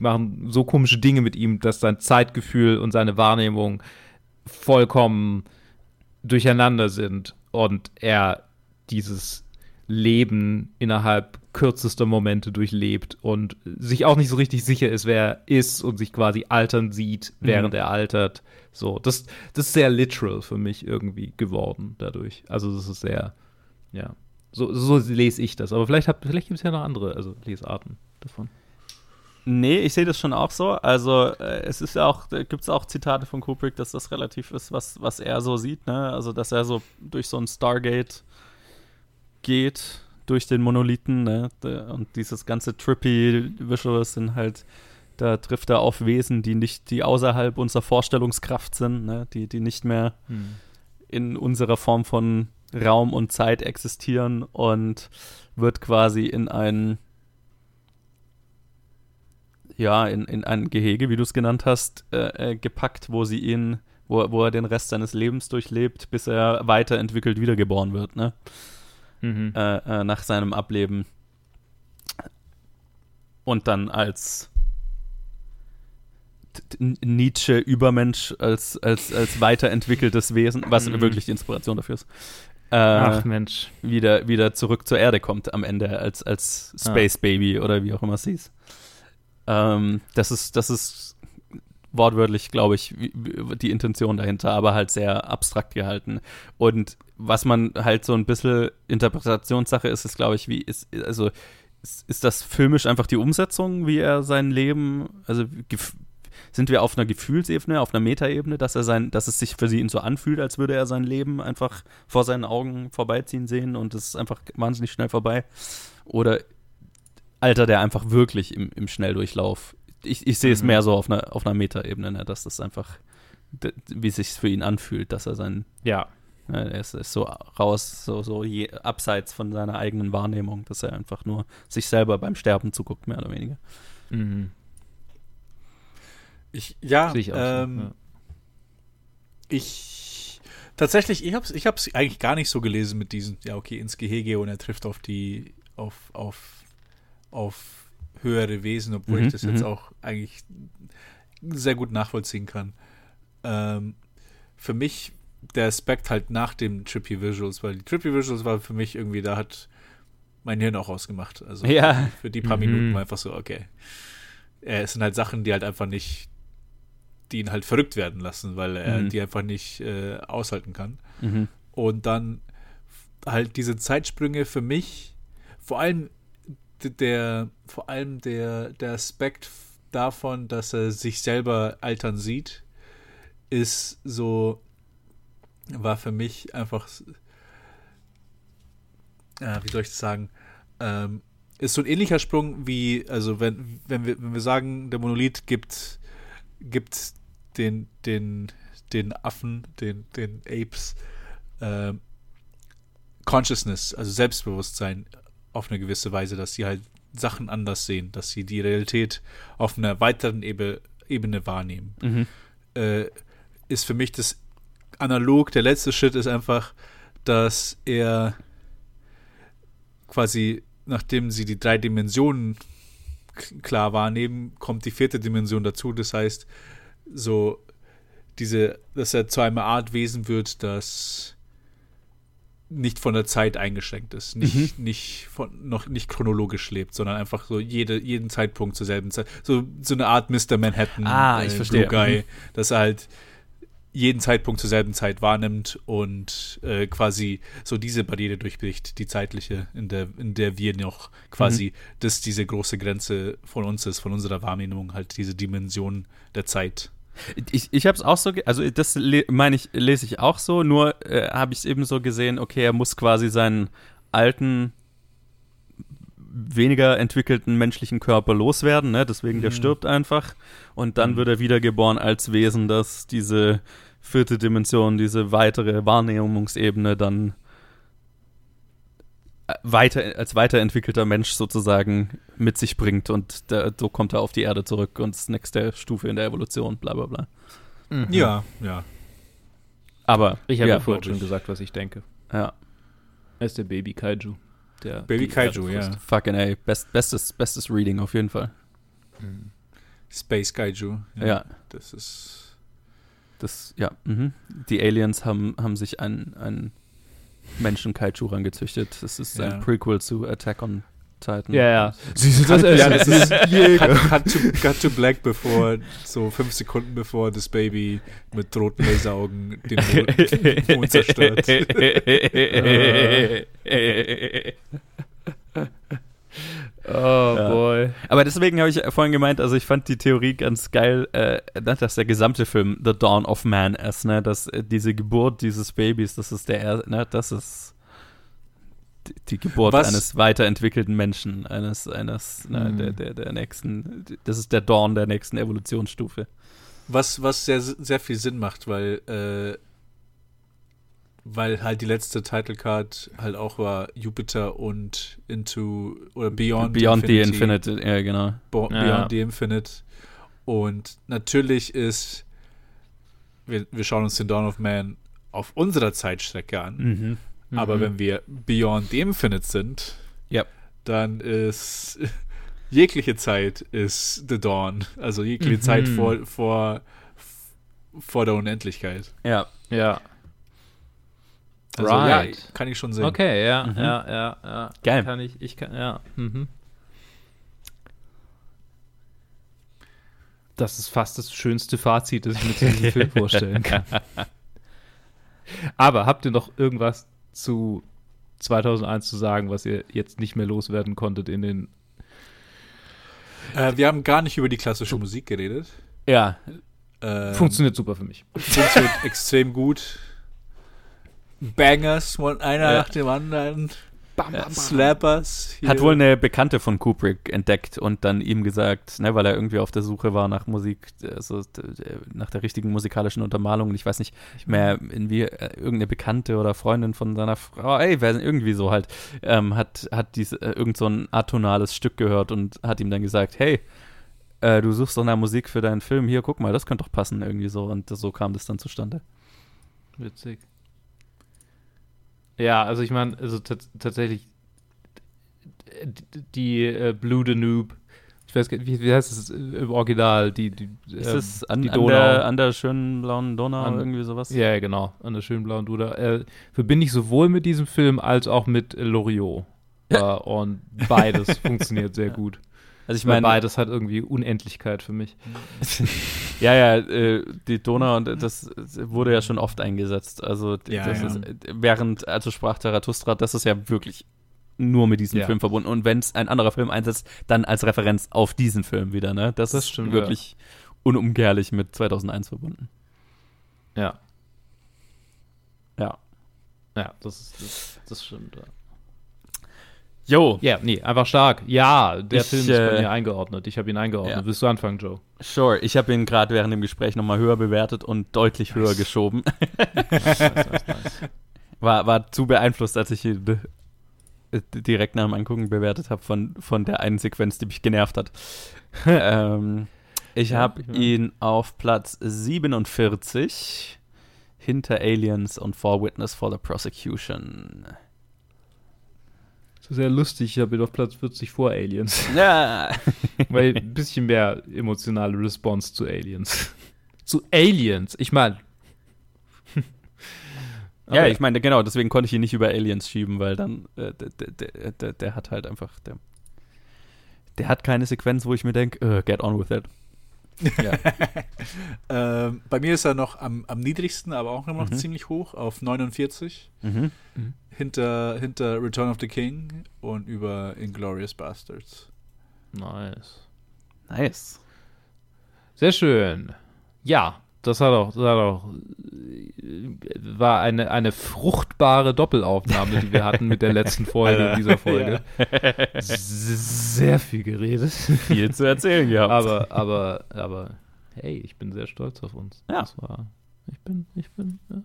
machen so komische Dinge mit ihm, dass sein Zeitgefühl und seine Wahrnehmung vollkommen durcheinander sind und er dieses Leben innerhalb kürzester Momente durchlebt und sich auch nicht so richtig sicher ist, wer er ist und sich quasi altern sieht, während mhm. er altert. So, das, das ist sehr literal für mich irgendwie geworden dadurch. Also, das ist sehr, ja. So, so lese ich das. Aber vielleicht, vielleicht gibt es ja noch andere also Lesarten davon. Nee, ich sehe das schon auch so. Also äh, es ist ja auch, gibt es auch Zitate von Kubrick, dass das relativ ist, was, was er so sieht, ne? Also dass er so durch so ein Stargate geht, durch den Monolithen, ne? Und dieses ganze trippy Visuals sind halt, da trifft er auf Wesen, die nicht, die außerhalb unserer Vorstellungskraft sind, ne? Die, die nicht mehr hm. in unserer Form von Raum und Zeit existieren und wird quasi in ein ja, in, in ein Gehege, wie du es genannt hast, äh, äh, gepackt, wo sie ihn, wo, wo er den Rest seines Lebens durchlebt, bis er weiterentwickelt wiedergeboren wird, ne? Mhm. Äh, äh nach seinem Ableben. Und dann als Nietzsche-Übermensch, als, als, als weiterentwickeltes Wesen, was mhm. wirklich die Inspiration dafür ist, äh, Ach Mensch. Wieder, wieder zurück zur Erde kommt am Ende als, als Space ah. Baby oder wie auch immer es hieß. Ähm, das ist, das ist wortwörtlich, glaube ich, die Intention dahinter, aber halt sehr abstrakt gehalten. Und was man halt so ein bisschen Interpretationssache ist, ist, glaube ich, wie ist, also ist, ist das filmisch einfach die Umsetzung, wie er sein Leben, also sind wir auf einer Gefühlsebene, auf einer Metaebene, dass er sein, dass es sich für ihn so anfühlt, als würde er sein Leben einfach vor seinen Augen vorbeiziehen sehen und es ist einfach wahnsinnig schnell vorbei. Oder altert er einfach wirklich im, im Schnelldurchlauf? Ich, ich sehe es mhm. mehr so auf einer, auf einer Metaebene, ne, dass das einfach, wie es sich für ihn anfühlt, dass er sein. Ja. Ne, er ist, ist, so raus, so, so je, abseits von seiner eigenen Wahrnehmung, dass er einfach nur sich selber beim Sterben zuguckt, mehr oder weniger. Mhm. Ich, ja, ich, ähm, so, ja. ich tatsächlich, ich hab's, ich hab's eigentlich gar nicht so gelesen mit diesen, ja, okay, ins Gehege und er trifft auf die, auf, auf, auf höhere Wesen, obwohl mhm, ich das jetzt mhm. auch eigentlich sehr gut nachvollziehen kann. Ähm, für mich der Aspekt halt nach dem Trippy Visuals, weil die Trippy Visuals war für mich irgendwie, da hat mein Hirn auch ausgemacht. Also ja. für die paar mhm. Minuten war einfach so, okay. es sind halt Sachen, die halt einfach nicht die ihn halt verrückt werden lassen, weil er mhm. die einfach nicht äh, aushalten kann. Mhm. Und dann halt diese Zeitsprünge für mich, vor allem der, vor allem der, der Aspekt davon, dass er sich selber altern sieht, ist so, war für mich einfach, äh, wie soll ich das sagen, ähm, ist so ein ähnlicher Sprung wie, also wenn, wenn wir, wenn wir sagen, der Monolith gibt, gibt den, den, den Affen, den, den Apes, äh, Consciousness, also Selbstbewusstsein auf eine gewisse Weise, dass sie halt Sachen anders sehen, dass sie die Realität auf einer weiteren Ebe, Ebene wahrnehmen. Mhm. Äh, ist für mich das analog, der letzte Schritt ist einfach, dass er quasi, nachdem sie die drei Dimensionen klar wahrnehmen, kommt die vierte Dimension dazu. Das heißt, so diese, dass er zu einer Art Wesen wird, das nicht von der Zeit eingeschränkt ist, nicht, mhm. nicht von, noch nicht chronologisch lebt, sondern einfach so jede, jeden Zeitpunkt zur selben Zeit. So, so eine Art Mr. Manhattan, ah, ich äh, verstehe. Blue Guy, mhm. dass er halt jeden Zeitpunkt zur selben Zeit wahrnimmt und äh, quasi so diese Barriere durchbricht, die zeitliche, in der, in der wir noch quasi, mhm. dass diese große Grenze von uns ist, von unserer Wahrnehmung, halt diese Dimension der Zeit ich, ich habe es auch so, also das meine ich, lese ich auch so, nur äh, habe ich es eben so gesehen, okay, er muss quasi seinen alten weniger entwickelten menschlichen Körper loswerden, ne? deswegen der Mhm. stirbt einfach und dann Mhm. wird er wiedergeboren als Wesen, das diese vierte Dimension, diese weitere Wahrnehmungsebene dann weiter, als weiterentwickelter Mensch sozusagen mit sich bringt und da, so kommt er auf die Erde zurück und ist nächste Stufe in der Evolution, bla bla bla. Mhm. Ja, ja. Aber Ich habe ja, ja, vorhin schon gesagt, was ich denke. ja, Er ist der Baby Kaiju. Der Baby Kaiju, ja. fucking ey, best, bestes, bestes Reading auf jeden Fall. Space Kaiju. Ja. Das ist. Das, ja, mhm. Die Aliens haben, haben sich einen, einen Menschen-Kaiju rangezüchtet. Das ist Ja. ein Prequel zu Attack on Titan. Ja, ja. Sie sind das Ja, das ist Jäger. cut, cut, to, cut to black, bevor, so fünf Sekunden bevor das Baby mit roten Laseraugen den Mond, Mond zerstört. Oh Ja. boy. Aber deswegen habe ich vorhin gemeint, also ich fand die Theorie ganz geil, äh, dass der gesamte Film The Dawn of Man ist, ne? Dass äh, diese Geburt dieses Babys, das ist der, er- ne? Das ist die, die Geburt Was- eines weiterentwickelten Menschen, eines, eines, ne, Mhm. der, der, der nächsten, das ist der Dawn der nächsten Evolutionsstufe. Was, was sehr, sehr viel Sinn macht, weil, äh, weil halt die letzte Title Card halt auch war Jupiter und Into oder Beyond, Beyond the Infinite, ja, genau. Bo Ja. Beyond the Infinite. Und natürlich ist, wir, wir schauen uns den Dawn of Man auf unserer Zeitstrecke an. Mhm. Aber Mhm. wenn wir Beyond the Infinite sind, Ja. dann ist jegliche Zeit ist The Dawn. Also jegliche Mhm. Zeit vor, vor, vor der Unendlichkeit. Ja. Ja. Also Right. ja, kann ich schon sehen. Okay, ja, Mhm. ja, ja, ja. Geil. Kann ich, ich kann, ja. Mhm. Das ist fast das schönste Fazit, das ich mir zu diesem Film vorstellen kann. Aber habt ihr noch irgendwas zu 2001 zu sagen, was ihr jetzt nicht mehr loswerden konntet in den. Äh, wir haben gar nicht über die klassische Musik geredet. Ja. Ähm, Funktioniert super für mich. funktioniert extrem gut. Bangers, einer Ja. nach dem anderen. Bam, bam, bam. Slappers. hier. Hat wohl eine Bekannte von Kubrick entdeckt und dann ihm gesagt, ne, weil er irgendwie auf der Suche war nach Musik, also d- nach der richtigen musikalischen Untermalung. Und ich weiß nicht mehr, in wie äh, irgendeine Bekannte oder Freundin von seiner Frau, ey, wer irgendwie so halt, ähm, hat, hat dies, äh, irgend so ein atonales Stück gehört und hat ihm dann gesagt, hey, äh, du suchst doch nach Musik für deinen Film, hier, guck mal, das könnte doch passen, irgendwie so. Und so kam das dann zustande. Witzig. Ja, also ich meine, also tats- tatsächlich die, äh, Blue Danube, ich weiß nicht, wie, wie heißt es im Original, die, die, Ist ähm, es an, die an, Donau. der, an der schönen blauen Donau, An- irgendwie sowas? Ja, genau, an der schönen blauen Duda. Äh, verbinde ich sowohl mit diesem Film als auch mit äh, Loriot. Äh, und beides funktioniert sehr gut. Also ich meine, beides hat irgendwie Unendlichkeit für mich. Ja, ja, äh, die Donau und das wurde ja schon oft eingesetzt. Also Ja, ja. ist äh, während also sprach Zarathustra, das ist ja wirklich nur mit diesem Ja. Film verbunden. Und wenn es ein anderer Film einsetzt, dann als Referenz auf diesen Film wieder, ne? Das, Das ist stimmt, wirklich unumkehrlich mit 2001 verbunden. Ja, Ja. ja, das ist, das, das stimmt. Ja. Jo, Ja, nee, einfach stark. Ja, der Ich, Film ist bei äh, mir eingeordnet. Ich habe ihn eingeordnet. ja. Willst du anfangen, Joe? sure. Ich habe ihn gerade während dem Gespräch nochmal höher bewertet und deutlich höher geschoben. War, war zu beeinflusst, als ich ihn direkt nach dem Angucken bewertet habe von, von der einen Sequenz, die mich genervt hat. ähm, ich habe ihn auf Platz 47 hinter Aliens und For Witness for the Prosecution. Sehr lustig. Ich habe ihn auf Platz 40 vor Aliens. Ja. Weil ein bisschen mehr emotionale Response zu Aliens. zu Aliens. Ich meine. Ja, ich meine, genau, deswegen konnte ich ihn nicht über Aliens schieben, weil dann, äh, der, der, der, der hat halt einfach, der, der hat keine Sequenz, wo ich mir denke, get on with it. Ja. Ähm, bei mir ist er noch am, am niedrigsten, aber auch immer noch Mhm. ziemlich hoch, auf 49. mhm. Hinter, hinter Return of the King und über Inglorious Bastards. Nice. Nice. Sehr schön. Ja, das hat auch, das hat auch war eine, eine fruchtbare Doppelaufnahme, die wir hatten mit der letzten Folge dieser Folge. Sehr viel geredet. Viel zu erzählen gehabt. Aber, aber, aber, hey, ich bin sehr stolz auf uns. Ja. Das war, ich bin, ich bin, ja.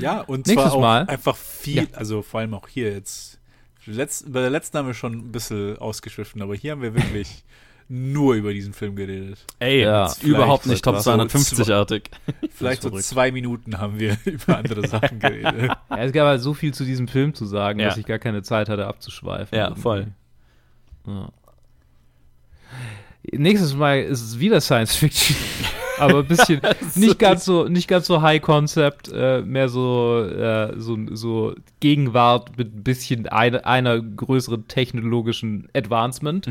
Ja, und Nächstes zwar auch Mal. einfach viel, Ja. also vor allem auch hier jetzt. Letzt, bei der letzten haben wir schon ein bisschen ausgeschwiffen, aber hier haben wir wirklich nur über diesen Film geredet. Ey, Ja. ist überhaupt nicht Top Vielleicht so 250-artig. Vielleicht so zwei Minuten haben wir über andere Sachen geredet. Ja, es gab halt so viel zu diesem Film zu sagen, Ja. dass ich gar keine Zeit hatte abzuschweifen. Ja, irgendwie. voll. Ja. Nächstes Mal ist es wieder Science Fiction, aber ein bisschen nicht ganz so nicht ganz so High Concept, äh, mehr so äh, so, so Gegenwart mit ein bisschen eine, einer größeren technologischen Advancement.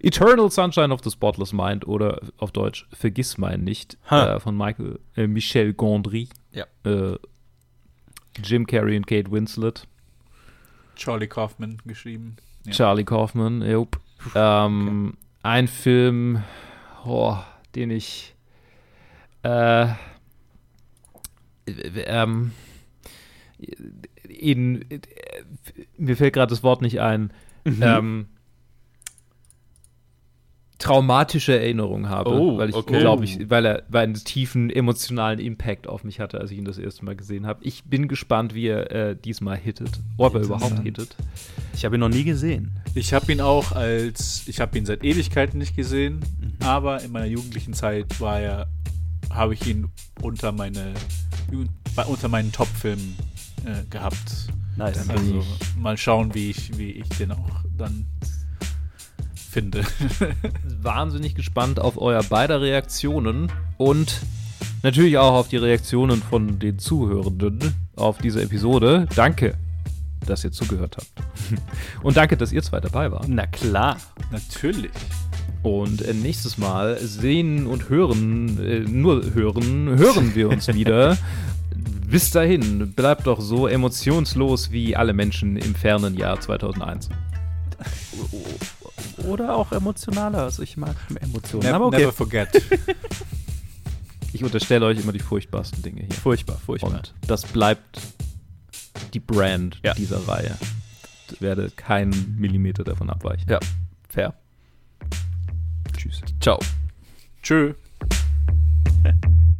Eternal Sunshine of the Spotless Mind oder auf Deutsch Vergiss mein nicht Ha. äh, von Michael äh, Michel Gondry. Ja. Äh, Jim Carrey und Kate Winslet. Charlie Kaufman geschrieben. Ja. Charlie Kaufman, jupp. Ähm, Ein Film, oh, den ich äh, ähm, in, äh, mir fällt gerade das Wort nicht ein, Mhm. ähm, traumatische Erinnerung habe, Oh, weil ich okay. glaube ich, weil er weil einen tiefen emotionalen Impact auf mich hatte, als ich ihn das erste Mal gesehen habe. Ich bin gespannt, wie er äh, diesmal hittet, ob er überhaupt hittet. Ich habe ihn noch nie gesehen. Ich habe ihn auch als, ich habe ihn seit Ewigkeiten nicht gesehen, aber in meiner jugendlichen Zeit war er, habe ich ihn unter meine, unter meinen Top-Filmen äh, gehabt. Nice. Also mal schauen, wie ich, wie ich den auch dann finde. wahnsinnig gespannt auf euer beider Reaktionen und natürlich auch auf die Reaktionen von den Zuhörenden auf diese Episode. Danke, dass ihr zugehört habt. Und danke, dass ihr zwei dabei wart. Na klar. Natürlich. Und äh, nächstes Mal sehen und hören, äh, nur hören, hören wir uns wieder. Bis dahin, bleibt doch so emotionslos wie alle Menschen im fernen Jahr 2001. Oder auch emotionaler. Also ich mag Emotionen. Ne Aber okay. Never forget. Ich unterstelle euch immer die furchtbarsten Dinge hier. Furchtbar, furchtbar. Und das bleibt die Brand Ja. dieser Reihe. Ich werde keinen Millimeter davon abweichen. Ja, fair. Tschüss. Ciao. Tschö.